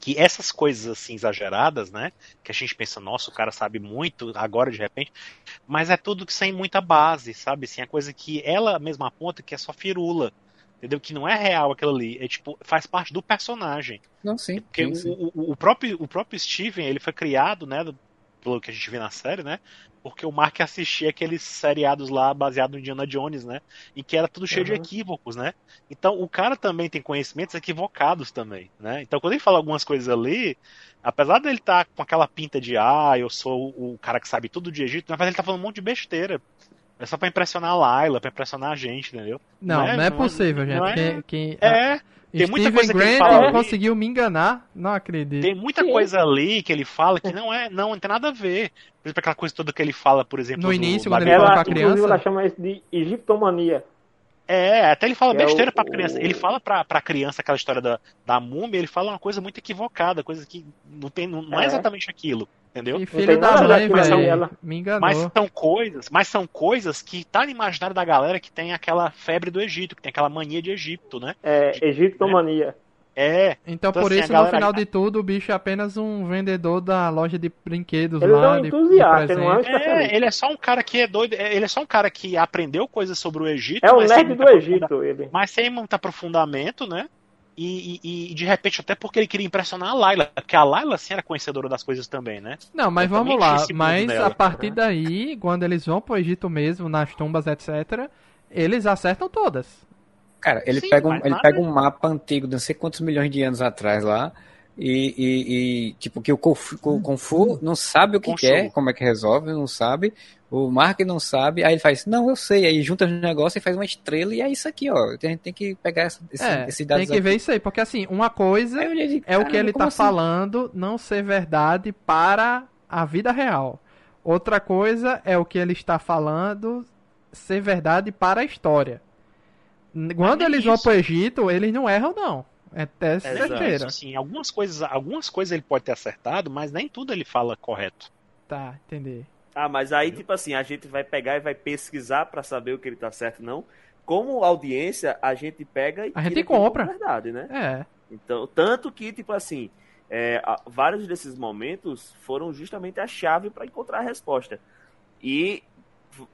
que essas coisas assim exageradas, né? Que a gente pensa, nossa, o cara sabe muito agora de repente, mas é tudo que sem muita base, sabe? Assim, é coisa que ela mesma aponta que é só firula. Entendeu? Que não é real aquilo ali. É tipo, faz parte do personagem. Não, sim. Porque sim, sim. o, o, o próprio, o próprio Steven, ele foi criado, né? Pelo que a gente vê na série, né? Porque o Mark assistia aqueles seriados lá baseado no Indiana Jones, né? E que era tudo cheio de Uhum. equívocos, né? Então o cara também tem conhecimentos equivocados também, né? Então quando ele fala algumas coisas ali, apesar dele estar com aquela pinta de ah, eu sou o cara que sabe tudo de Egito, na verdade ele tá falando um monte de besteira. É só pra impressionar a Laila, pra impressionar a gente, entendeu? Não, Não é- é, não é- possível, gente. não é- Quem, quem- É, a- tem muita Steven coisa que ele Grant fala ali. conseguiu me enganar. Não acredito. Tem muita Sim. coisa ali que ele fala que não é, não, não tem nada a ver. Por exemplo, aquela coisa toda que ele fala, por exemplo, No do início, quando ele fala Ela, pra criança? ela chama isso de egiptomania. É, até ele fala Que é besteira o- pra criança. Ele fala pra, pra criança aquela história da, da múmia, ele fala uma coisa muito equivocada, coisa que não, tem, não, não é É. exatamente aquilo, entendeu? E filho da mãe, velho. ela- Me enganou. Mas são coisas, mas são coisas que tá no imaginário da galera que tem aquela febre do Egito, que tem aquela mania de Egito, né? É, egiptomania. É, Então, Então, por assim, isso, galera- no final de tudo, o bicho é apenas um vendedor da loja de brinquedos Ele lá. não é um entusiasta, ele não é é, ele é só um cara que é doido, é, ele é só um cara que aprendeu coisas sobre o Egito. É o nerd do aprofunda- Egito, ele. Mas sem muito aprofundamento, né? E, e- e, de repente até porque ele queria impressionar a Layla, porque a Layla sim era conhecedora das coisas também, né? Não, mas Eu vamos lá. Mas nela. a partir daí, quando eles vão pro Egito mesmo, nas tumbas, etc., eles acertam todas. Cara, ele, Sim, pega, um, ele nada- pega um mapa antigo de não sei quantos milhões de anos atrás lá. E, e- e, tipo, que o Kung Fu, o Kung Fu não sabe o que quer, Fu. como é que resolve, não sabe. O Mark não sabe, aí ele faz, não, eu sei, aí junta os negócios e faz uma estrela, e é isso aqui, ó. A gente tem que pegar essa, esse, é, esse dados tem que ver aqui. isso aí, porque assim, uma coisa disse, é o que "Caramba, ele tá assim?" falando não ser verdade para a vida real. Outra coisa é o que ele está falando ser verdade para a história. Quando eles vão isso. pro Egito, eles não erram, não. É até Exato. certeira. Assim, algumas coisas, algumas coisas ele pode ter acertado, mas nem tudo ele fala correto. Tá, entendi. Ah, mas aí, tipo assim, a gente vai pegar e vai pesquisar pra saber o que ele tá certo não. Como audiência, a gente pega e A gente compra. verdade, né? É. Então, tanto que, tipo assim, é, vários desses momentos foram justamente a chave para encontrar a resposta. E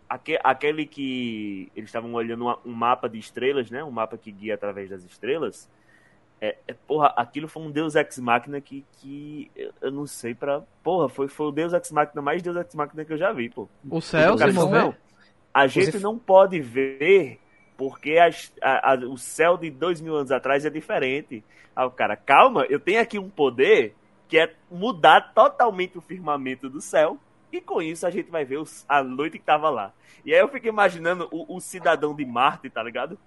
aque- aquele que eles estavam olhando um mapa de estrelas, né? Um mapa que guia através das estrelas. É, é, porra, aquilo foi um Deus Ex Machina que, que eu, não sei pra. Porra, foi, foi o Deus Ex Machina mais Deus Ex Machina que eu já vi, pô. O céu O cara mover. não, a gente Você- não pode ver porque as- a- a- o céu de dois mil anos atrás é diferente. Aí o cara, calma, eu tenho aqui um poder que é mudar totalmente o firmamento do céu. E com isso a gente vai ver os- a noite que tava lá. E aí eu fico imaginando o, o cidadão de Marte, tá ligado?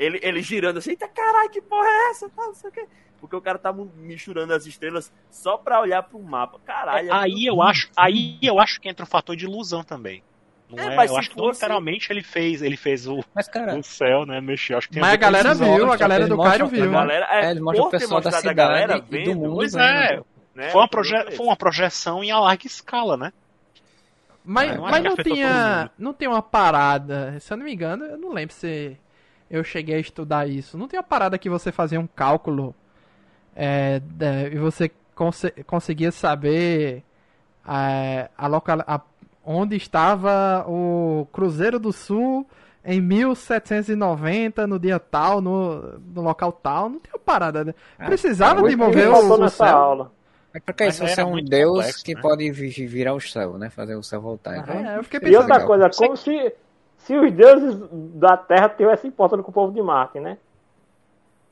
Ele, ele girando assim, eita caralho, que porra é essa? Não sei o quê. Porque o cara tá misturando as estrelas só pra olhar pro mapa. Caralho. aí eu acho, aí eu acho que entra o fator de ilusão também. Não É, é, mas eu acho que fosse- literalmente ele fez, ele fez o, Mas, cara, o céu, né, mexer. Acho que tem Mas a galera viu, a galera do Cairo A viu. pra galera, é, É, eles mostram por o pessoal da a galera cidade e do vendo, mundo. Pois vendo. é, né, foi uma, que proje é foi uma projeção em a larga escala, né? Mas, acho mas não tinha, não tem uma parada, se eu não me engano, eu não lembro se eu cheguei a estudar isso. Não tem uma parada que você fazia um cálculo é, e você conse- conseguia saber é, a local, a- onde estava o Cruzeiro do Sul em 1790, no dia tal, no, no local tal. Não tem uma parada. né? Ah, Precisava Muito de mover o, o nessa céu. aula. Mas pra que Mas isso? É um deus complexo, que né? pode vi- virar o céu, né? Fazer o céu voltar. Então, É, eu fiquei E pensando. outra coisa, como se, se os deuses da Terra tivessem importando com o povo de Marte, né?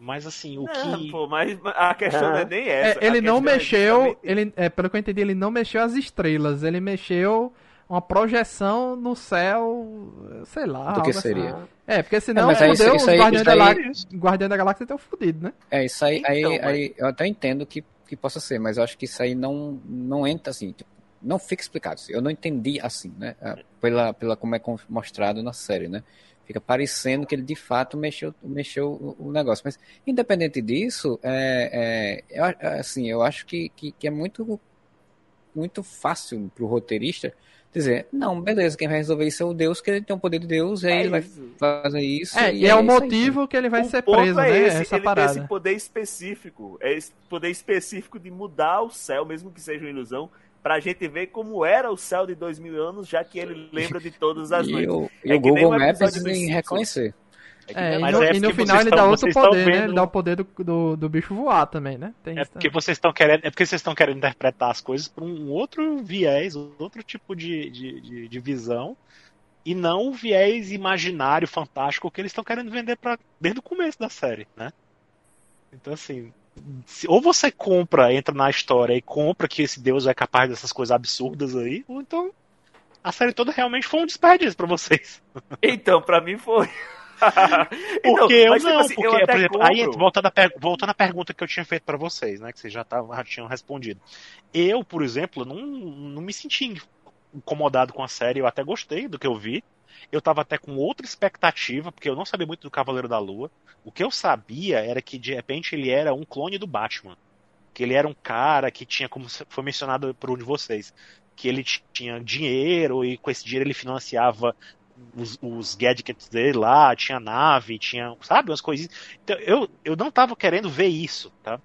Mas assim, o Não, que. pô, mas a questão não é nem É, essa. ele A não é mexeu, justamente- ele, é, pelo que eu entendi, ele não mexeu as estrelas, ele mexeu uma projeção no céu, sei lá. Do que assim. seria? É, porque senão mas aí fudeu, isso- aí- isso da, aí- Galá- Guardiões da Galáxia estão fodidos, né? É, isso aí, aí, Então, mas- aí eu até entendo que, que possa ser, mas eu acho que isso aí não, não entra assim, tipo, não fica explicado. Eu não entendi assim, né? ah, Pela, pela como é mostrado na série, né? Fica parecendo que ele de fato mexeu, mexeu o, negócio. Mas, independente disso, é, é, eu, a- assim, eu acho que, que, que é muito, muito fácil pro roteirista dizer, não, beleza, quem vai resolver isso é o Deus, que ele tem o poder de Deus, e aí É ele vai isso. fazer isso. É, e é, o isso aí. motivo que ele vai o ser ponto preso, é né? esse, Essa ele parada. tem esse poder específico. É esse poder específico de mudar o céu, mesmo que seja uma ilusão, pra gente ver como era o céu de dois mil anos, já que ele lembra de todas as E noites. o, e É o nem Google Maps episódio dos em Simpsons. reconhecer. É, e Mas no, é e no final ele dá estão- outro vocês estão poder, né? Ele vendo- dá o poder do, do, do bicho voar também, né? Tem É porque também. vocês estão querendo, é porque vocês estão querendo interpretar as coisas por um outro viés, outro tipo de, de, de, de visão, e não o viés imaginário, fantástico que eles estão querendo vender pra, desde o começo da série, né? Então assim, ou você compra, entra na história e compra que esse Deus é capaz dessas coisas absurdas aí, ou então a série toda realmente foi um desperdício pra vocês. Então, pra mim foi. Porque eu mas, tipo não, assim, porque, eu por exemplo, aí voltando à, per- voltando à pergunta que eu tinha feito pra vocês, né, que vocês já, tavam, já tinham respondido. Eu, por exemplo, não, não me senti incomodado com a série, eu até gostei do que eu vi. Eu tava até com outra expectativa, porque eu não sabia muito do Cavaleiro da Lua. O que eu sabia era que, de repente, ele era um clone do Batman. Que ele era um cara que tinha, como foi mencionado por um de vocês, que ele tinha dinheiro e com esse dinheiro ele financiava os, os gadgets dele lá, tinha nave, tinha, sabe, umas coisinhas. Então, eu, eu não tava querendo ver isso, tá?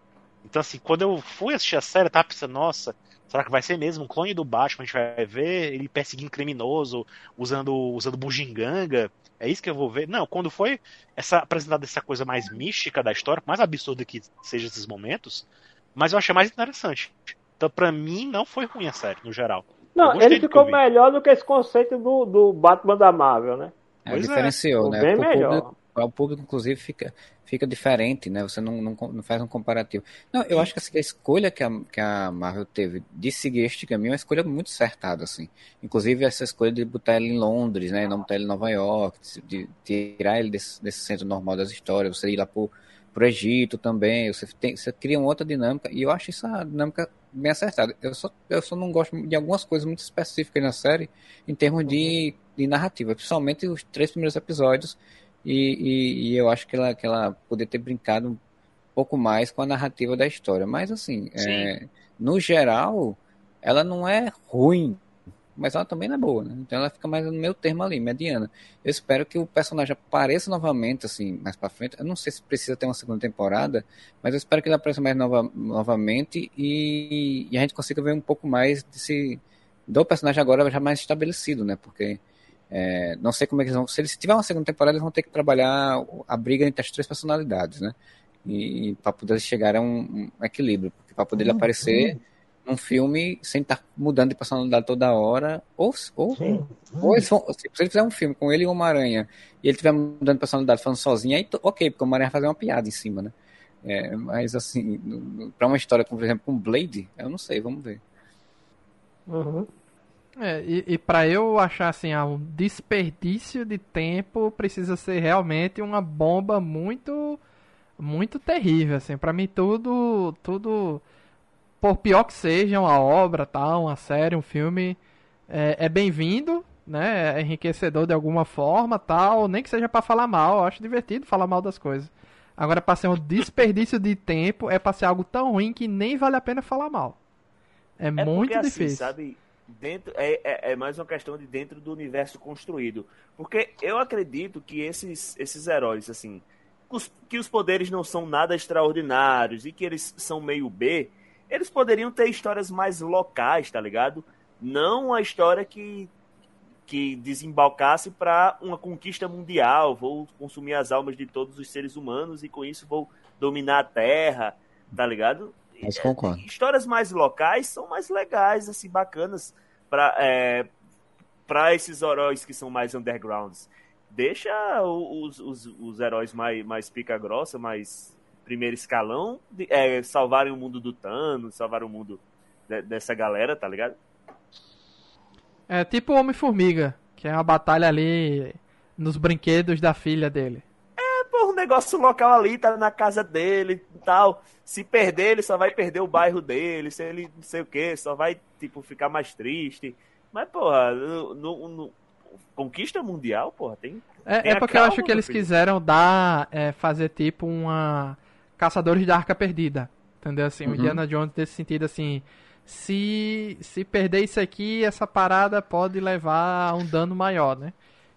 Então, assim, quando eu fui assistir a série, eu tava pensando, nossa, Será que vai ser mesmo um clone do Batman? A gente vai ver ele perseguindo criminoso, usando, usando bugiganga. É isso que eu vou ver? Não, quando foi essa apresentada essa coisa mais mística da história, mais absurda que seja esses momentos, mas eu achei mais interessante. Então, pra mim, não foi ruim a série, no geral. Não, ele ficou melhor do que esse conceito do, do Batman da Marvel, né? É, Pois é, diferenciou, ficou né? bem Pro melhor. público, o público, inclusive, fica, fica diferente, né? Você não, não, não faz um comparativo. Não, eu acho que assim, a escolha que a, que a Marvel teve de seguir este caminho é uma escolha muito acertada, assim. Inclusive, essa escolha de botar ele em Londres, né? Não botar ele em Nova York, de, de tirar ele desse, desse centro normal das histórias, você ir lá pro, pro Egito também, você, tem, você cria uma outra dinâmica, e eu acho essa dinâmica bem acertada. Eu só, eu só não gosto de algumas coisas muito específicas na série, em termos de, de narrativa, principalmente os três primeiros episódios, e, e, e eu acho que ela, que ela poderia ter brincado um pouco mais com a narrativa da história. Mas, assim, é, no geral, ela não é ruim, mas ela também não é boa, né? Então ela fica mais no meio termo ali, mediana. Eu espero que o personagem apareça novamente, assim, mais pra frente. Eu não sei se precisa ter uma segunda temporada, mas eu espero que ele apareça mais nova, novamente e, e a gente consiga ver um pouco mais desse do personagem agora já mais estabelecido, né? Porque é, não sei como é que eles vão. Se eles tiver uma segunda temporada, eles vão ter que trabalhar a briga entre as três personalidades, né? E, e para poder chegar a um, um equilíbrio, porque para poder ele aparecer num filme sem estar mudando de personalidade toda hora, ou, ou, ou eles vão, se ele fizer um filme com ele e o Homem-Aranha e ele estiver mudando de personalidade falando sozinho, aí ok, porque o Homem-Aranha vai fazer uma piada em cima, né? É, mas assim, pra uma história, como, por exemplo, com Blade, eu não sei, vamos ver. Uhum. É, e, e para eu achar assim, ah, um desperdício de tempo precisa ser realmente uma bomba muito muito terrível, assim. Para mim tudo tudo por pior que seja uma obra, tal, uma série, um filme é, é bem-vindo, né? É enriquecedor de alguma forma, tal, nem que seja para falar mal, eu acho divertido falar mal das coisas. Agora para ser um desperdício de tempo é para ser algo tão ruim que nem vale a pena falar mal. É, É muito porque, assim, difícil. sabe, dentro, é, é, é mais uma questão de dentro do universo construído. Porque eu acredito que esses, esses heróis, assim, os- que os poderes não são nada extraordinários e que eles são meio B, eles poderiam ter histórias mais locais, tá ligado? Não a história que, que desembalcasse para uma conquista mundial. Vou consumir as almas de todos os seres humanos e com isso vou dominar a Terra, tá ligado? Mas concordo. histórias mais locais são mais legais, assim, bacanas para é, para esses heróis que são mais undergrounds. Deixa os, os, os heróis mais, mais pica grossa, mais primeiro escalão, de- é, salvarem o mundo do Thanos, salvarem o mundo de- dessa galera, tá ligado? É tipo Homem-Formiga, que é uma batalha ali nos brinquedos da filha dele. Negócio local ali, tá na casa dele e tal. Se perder, ele só vai perder o bairro dele. Se ele não sei o que, só vai, tipo, ficar mais triste. Mas, porra, no, no- no- conquista mundial, porra, tem. É, é porque eu acho que eles filho. quiseram dar, é, fazer tipo uma Caçadores da Arca Perdida, entendeu? Assim, o Uhum. Indiana Jones nesse sentido, assim, se, se perder isso aqui, essa parada pode levar a um dano maior, né?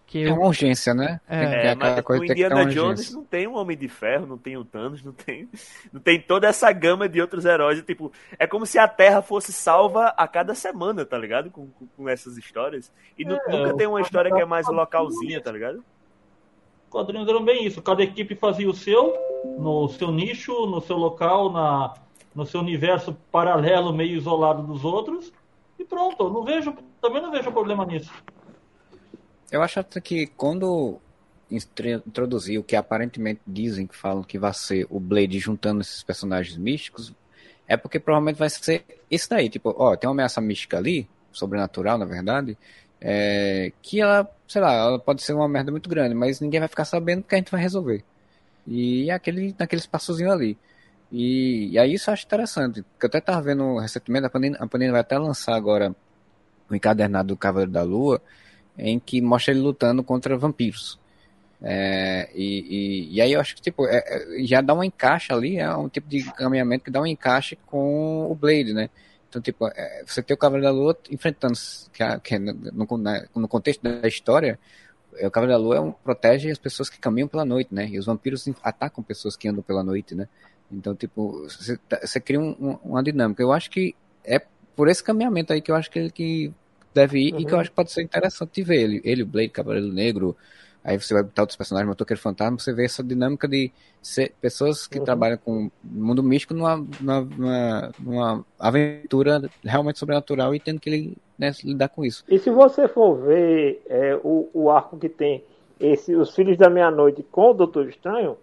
Que É o- uma urgência, né? É. É, mas coisa o Indiana Jones urgência. não tem um Homem de Ferro, não tem o Thanos, não tem, não tem toda essa gama de outros heróis. Tipo, é como se a Terra fosse salva a cada semana, tá ligado? Com, com, com essas histórias. E É, nunca tem uma história que é mais o- localzinha, tá ligado? Os quadrinhos eram bem isso. Cada equipe fazia o seu, no seu nicho, no seu local, na, no seu universo paralelo, meio isolado dos outros. E pronto, eu não vejo, também não vejo problema nisso. Eu acho que quando introduzir o que aparentemente dizem que falam que vai ser o Blade juntando esses personagens místicos, é porque provavelmente vai ser isso daí. Tipo, ó, tem uma ameaça mística ali, sobrenatural, na verdade, é, que ela, sei lá, ela pode ser uma merda muito grande, mas ninguém vai ficar sabendo porque a gente vai resolver. E é aquele, naquele espaçozinho ali. E, e aí isso eu acho interessante, porque eu até tava vendo recentemente, a Panini, a Panini vai até lançar agora o encadernado do Cavaleiro da Lua, em que mostra ele lutando contra vampiros. É, e, e, e aí eu acho que tipo, é- é- já dá um encaixe ali, é um tipo de caminhamento que dá um encaixe com o Blade, né? Então, tipo, é, você tem o Cavaleiro da Lua enfrentando, que, é- que é no, no- na- no contexto da história, o Cavaleiro da Lua é um, protege as pessoas que caminham pela noite, né? E os vampiros atacam pessoas que andam pela noite, né? Então, tipo, você, tá- você cria um- um- uma dinâmica. Eu acho que é por esse caminhamento aí que eu acho que ele que deve ir e que eu Uhum. acho que pode ser interessante de ver. Ele, ele o Blade, Cavaleiro Negro, aí você vai botar outros personagens, Motoqueiro Fantasma, você vê essa dinâmica de ser pessoas que Uhum. trabalham com mundo místico numa, numa, numa, aventura realmente sobrenatural e tendo que ele, né, lidar com isso. E se você for ver é, o, o arco que tem esse, os Filhos da Meia-Noite com o Doutor Estranho,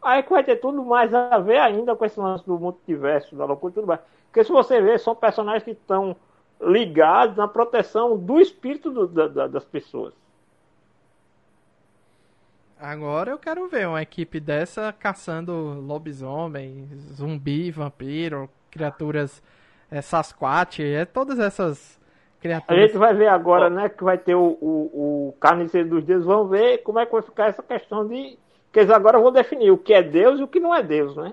aí vai ter tudo mais a ver ainda com esse lance do multiverso, da loucura e tudo mais. Porque se você ver, são personagens que estão ligados na proteção do espírito do- da- da- das pessoas. Agora eu quero ver uma equipe dessa caçando lobisomem, zumbi, vampiro, criaturas é, Sasquatch, é todas essas A criaturas. gente vai ver agora, né, que vai ter o, o, o Carniceiro dos Deuses, vamos ver como é que vai ficar essa questão de... Que eles agora vão definir o que é Deus e o que não é Deus, né?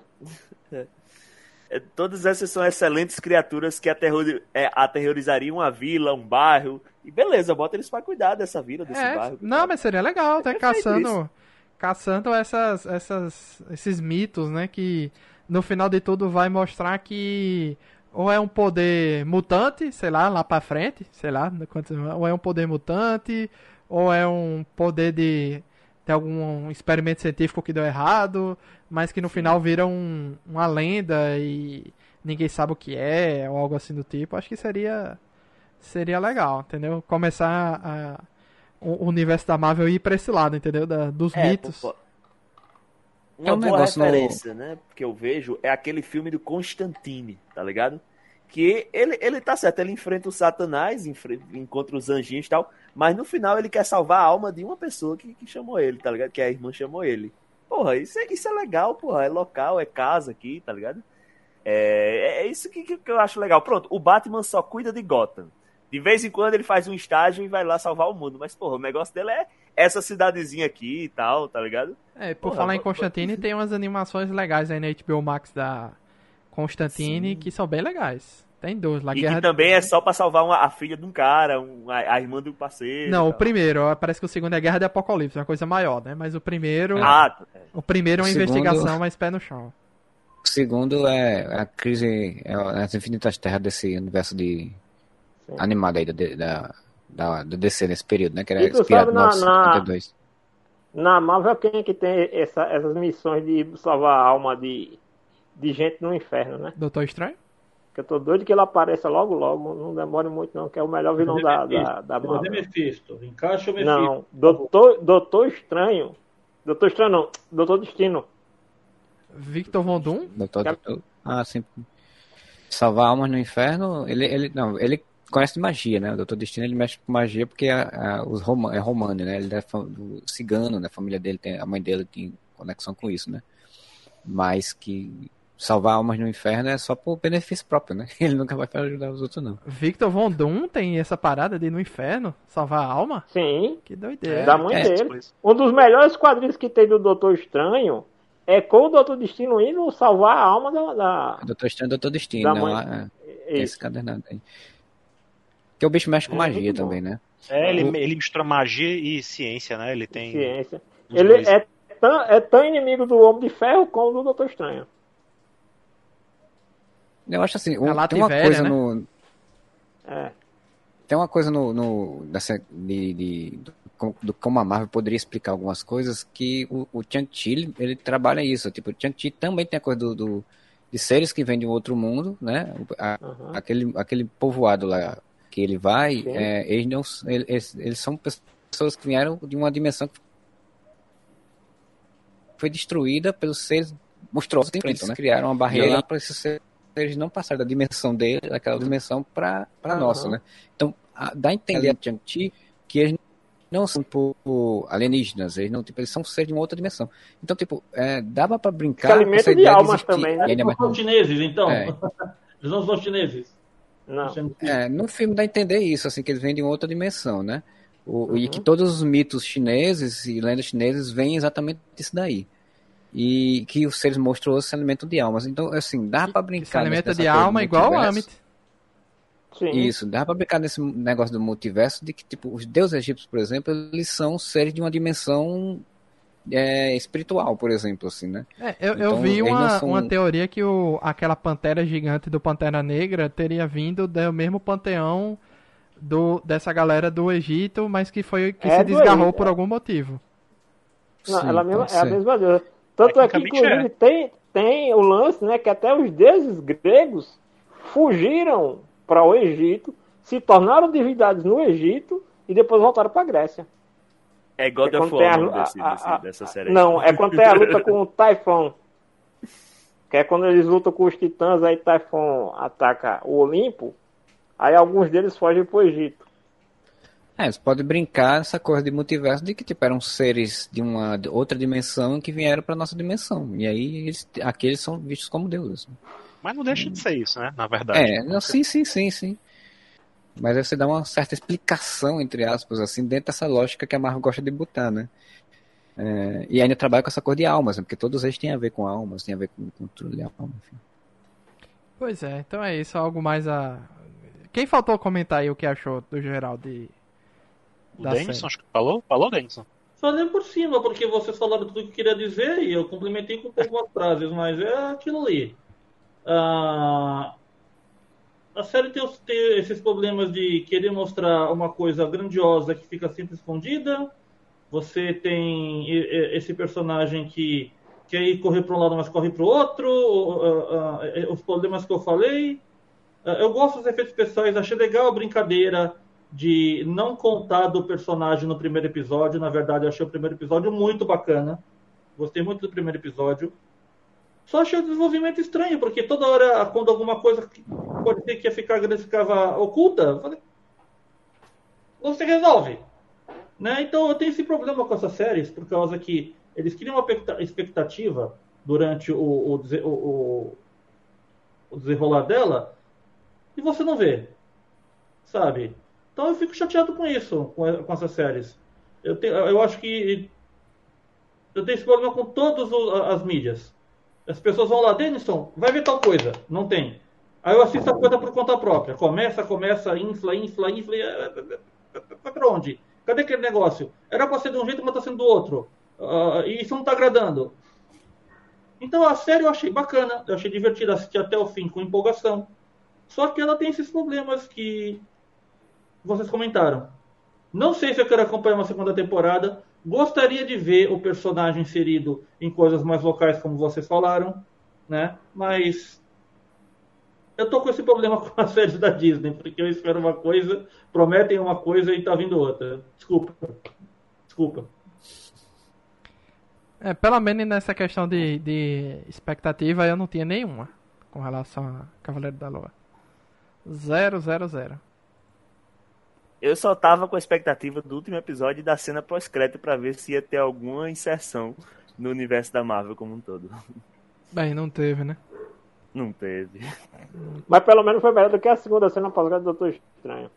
É, Todas essas são excelentes criaturas que aterrori- é, aterrorizariam a vila, um bairro. E beleza, bota eles pra cuidar dessa vila, desse É, bairro. não, mas seria legal, né? perfeito Caçando, isso. caçando essas, essas, esses mitos, né? Que no final de tudo vai mostrar que ou é um poder mutante, sei lá, lá pra frente, sei lá, ou é um poder mutante, ou é um poder de, de algum experimento científico que deu errado, mas que no final vira um, uma lenda e ninguém sabe o que é, ou algo assim do tipo. Acho que seria seria legal, entendeu? Começar a, o universo da Marvel ir pra esse lado, entendeu? Da, dos É, mitos. pô, É Uma um boa negócio no- referência, né? Que eu vejo é aquele filme do Constantine, tá ligado? Que ele, ele tá certo, ele enfrenta o Satanás, enfre- encontra os anjinhos e tal, mas no final ele quer salvar a alma de uma pessoa que, que chamou ele, tá ligado? Que a irmã chamou ele. Porra, isso é, isso é legal, porra. É local, é casa aqui, tá ligado? É, é isso que, que eu acho legal. Pronto, o Batman só cuida de Gotham. De vez em quando ele faz um estágio e vai lá salvar o mundo. Mas, porra, o negócio dele é essa cidadezinha aqui e tal, tá ligado? É, por Porra, falar em Constantine, tem umas animações legais aí na HBO Max da Constantine Sim. que são bem legais. Tem duas lá. E Guerra que também é só pra salvar uma- a filha de um cara, um- a, a irmã do parceiro. Não, o primeiro, ó, parece que o segundo é Guerra de Apocalipse, uma coisa maior, né? Mas o primeiro, Ah, tá. o primeiro é uma segundo- investigação, mas pé no chão. O segundo é a crise, é as infinitas terras desse universo de Sim. animado aí da, da, da, da DC nesse período, né? Que era E inspirado sabe no na- na- 52. Na Marvel, quem é que tem essa- essas missões de salvar a alma de, de gente no inferno, né? Doutor Estranho? Que eu tô doido que ele apareça logo, logo. Não demore muito, não, que é o melhor vilão da, da, da Cadê Marvel. Mephisto? Encaixa o Mephisto. Não, Doutor, Doutor Estranho. Doutor Estranho não, Doutor Destino. Victor Von Doom? Doutor, ah, sim. Salvar almas no inferno, ele, ele, não, ele conhece de magia, né? O Doutor Destino ele mexe com magia porque a, a- os Roma, é romano, né? Ele é do cigano, né? A família dele tem, a mãe dele tem conexão com isso, né? Mas que salvar almas no inferno é só por benefício próprio, né? Ele nunca vai ajudar os outros, não. Victor Von Doom tem essa parada de ir no inferno salvar a alma? Sim, Que doideira. da mãe é, dele. Tipo. Um dos melhores quadrinhos que tem do Doutor Estranho é com o Doutor Destino indo salvar a alma da. da... Doutor Estranho, Doutor Destino, Da né? mãe. Ah, é, esse cadernado aí. Porque o bicho mexe com É, magia também, né? É, ele, ele mistura magia e ciência, né? Ele tem. Ciência. Ele dois. é tão, é tão inimigo do Homem de Ferro como do Doutor Estranho. Eu acho assim, um- tem uma velha, coisa né? no, É. Tem uma coisa no, no dessa, de, de, do, do como a Marvel poderia explicar algumas coisas que o, o Shang-Chi, ele, trabalha isso. Tipo, o Shang-Chi também tem a coisa do, do- de seres que vêm de um outro mundo, né? A- Aham. aquele, aquele povoado lá que ele vai, é, eles, não, eles, eles são pessoas que vieram de uma dimensão que foi destruída pelos seres monstruosos que enfrentam, né? Criaram uma barreira lá para esses seres não passarem da dimensão dele, daquela dimensão para a Aham. nossa, né? Então, a- dá a entender a Shang-Chi que eles não são tipo alienígenas, eles não, tipo, eles são seres de uma outra dimensão. Então, tipo, é, dava para brincar Se alimenta essa de ideia almas existir- também, né? e ainda Eles não são chineses, então. É. Eles não são chineses. Não. É, no filme dá a entender isso, assim, que eles vêm de uma outra dimensão, né? O, E Uhum. que todos os mitos chineses e lendas chinesas vêm exatamente disso daí. E que os seres monstruosos se alimentam de almas. Então, assim, dá pra Que brincar. se alimenta de alma igual o. Amit. Sim. Isso, dá pra brincar nesse negócio do multiverso de que, tipo, os deuses egípcios, por exemplo, eles são seres de uma dimensão é, espiritual, por exemplo, assim, né? É, eu, eu Então, vi eles não uma, são- uma teoria que o, aquela pantera gigante do Pantera Negra teria vindo do mesmo panteão do, dessa galera do Egito, mas que foi que É se desgarrou Egito, por é. algum motivo. Não, Sim, ela mesma, é a mesma deusa. Tanto é que, Tecnicamente inclusive, tem, tem o lance, né, que até os deuses gregos fugiram para o Egito, se tornaram divindades no Egito e depois voltaram para a Grécia. É God É of War o desse, desse- dessa série. Não, é quando tem a luta com o Typhon. Que é quando eles lutam com os titãs, aí Typhon ataca o Olimpo, aí alguns deles fogem pro Egito. É, você pode brincar essa coisa de multiverso de que tipo, eram seres de uma de outra dimensão que vieram pra nossa dimensão. E aí eles, aqueles são vistos como deuses. Mas não deixa de ser isso, né? Na verdade. É, não, sim, sim, sim, sim. Mas aí você dá uma certa explicação, entre aspas, assim, dentro dessa lógica que a Marvel gosta de botar, né? É, e ainda trabalha com essa cor de almas, né? Porque todos eles têm a ver com almas, têm a ver com controle de alma, enfim. Pois é, então é isso, algo mais a. Quem faltou comentar aí o que achou do geral de. O da Denison, série? acho que falou? Falou, Denison? Falei por cima, porque vocês falaram tudo que eu queria dizer e eu complementei com algumas frases, mas é aquilo ali. Ah, a série tem, tem esses problemas de querer mostrar uma coisa grandiosa que fica sempre escondida. Você tem esse personagem que quer ir correr para um lado, mas corre para o outro. os problemas que eu falei. Ah, Eu gosto dos efeitos especiais, achei legal a brincadeira de não contar do personagem no primeiro episódio. Na verdade, eu achei o primeiro episódio muito bacana. Gostei muito do primeiro episódio. Só achei o desenvolvimento estranho, porque toda hora, quando alguma coisa pode ser que ia ficar grande ficava oculta, falei, você resolve. Né? Então eu tenho esse problema com essas séries, por causa que eles criam uma expecta- expectativa durante o, o, o- o desenrolar dela e você não vê. Sabe? Então eu fico chateado com isso, com, com essas séries. Eu, tenho, eu acho que eu tenho esse problema com todas as mídias. As pessoas vão lá, Denison, vai ver tal coisa. Não tem. Aí eu assisto a coisa por conta própria. Começa, começa, infla, infla, infla. eh, eh, eh, Vai pra onde? Cadê aquele negócio? Era pra ser de um jeito, mas tá sendo do outro. Ah, e isso não tá agradando. Então a série eu achei bacana, eu achei divertida assistir até o fim com empolgação. Só que ela tem esses problemas que vocês comentaram. Não sei se eu quero acompanhar uma segunda temporada. Gostaria de ver o personagem inserido em coisas mais locais, como vocês falaram, né? Mas eu tô com esse problema com as séries da Disney, porque eu espero uma coisa, prometem uma coisa e tá vindo outra. Desculpa. Desculpa. É, pelo menos nessa questão de, de expectativa eu não tinha nenhuma com relação a Cavaleiro da Lua. Zero, zero, zero. Eu só tava com a expectativa do último episódio e da cena pós-crédito pra ver se ia ter alguma inserção no universo da Marvel como um todo. Bem, não teve, né? Não teve. Mas pelo menos foi melhor do que a segunda cena pós-crédito do Doutor Estranho.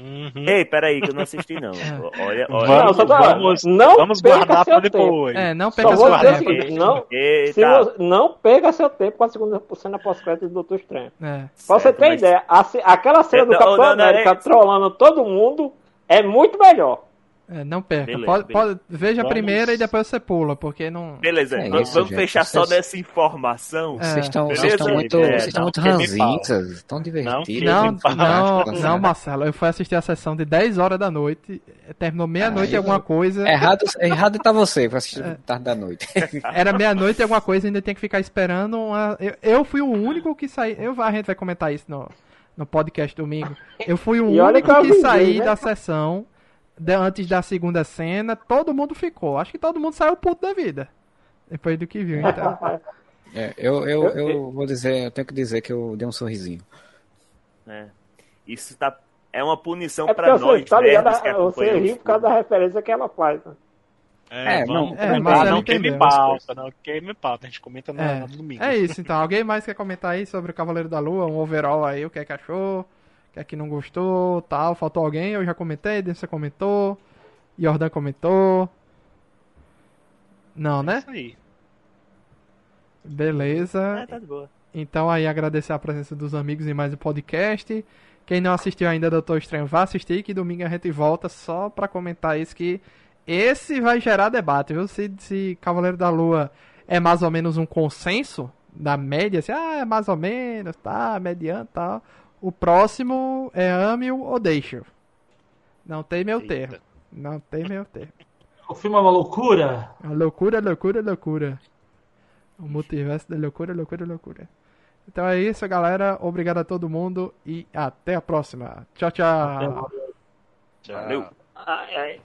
Uhum. Ei, peraí, que eu não assisti não. Olha, olha. Vamos- não, só tá, vamos- não Vamos guardar seu pra tempo. depois. É, não Só pega seu tempo. seguinte, não, você- não perca seu tempo com a segunda cena pós-crédito do Doutor Estranho. É. Pra você Certo, ter mas- ideia, a aquela cena do Não, Capitão não, não, América é- trollando todo mundo é muito melhor. É, não perca. Beleza, pode, beleza. pode- veja a Vamos- primeiro e depois você pula, porque não. Beleza, É vamos, isso, vamos gente. fechar só Vocês- nessa informação. É. Vocês estão muito, É, vocês estão não, muito ranzinhas, tão divertidos. Não, não, fala. não, Marcelo. Eu fui assistir a sessão de 10 horas da noite. Terminou meia-noite e alguma coisa. Errado, errado tá você, pra assistir É. tarde da noite. Era meia-noite e alguma coisa, ainda tinha que ficar esperando. Uma... Eu, eu fui o único que saí. Eu, a gente vai comentar isso no, no podcast domingo. Eu fui o E único que que saí né? da sessão antes da segunda cena. Todo mundo ficou. Acho que todo mundo saiu puto da vida. Depois do que viu, então. É, eu, eu, eu vou dizer, eu tenho que dizer que eu dei um sorrisinho. É. Isso tá, é uma punição É pra nós, você, tá ligado, que você ri por causa da referência que ela faz. né? É, É, vamos não, é, Marcelo não queime pauta, não queime pauta. A gente comenta no, É, no domingo. é isso, então. Alguém mais quer comentar aí sobre o Cavaleiro da Lua? Um overall aí, o que é que achou? O que é que não gostou, tal? Faltou alguém? Eu já comentei, você comentou. Jordan comentou. Não, É né? isso aí. Beleza. É, tá de boa. Então aí agradecer a presença dos amigos em mais um podcast. Quem não assistiu ainda Doutor Estranho, vá assistir que domingo a gente volta só pra comentar isso que esse vai gerar debate, viu? Se, se Cavaleiro da Lua é mais ou menos um consenso da média, assim, ah, é mais ou menos, tá, mediano tal. O próximo é ame-o ou deixe-o. Não tem meu Eita. termo. Não tem meu termo. O filme é uma loucura. A loucura, loucura, loucura. O multiverso da loucura, loucura, loucura. Então é isso, galera. Obrigado a todo mundo e até a próxima. Tchau, tchau. Mais. Tchau. Valeu. Ai, ai.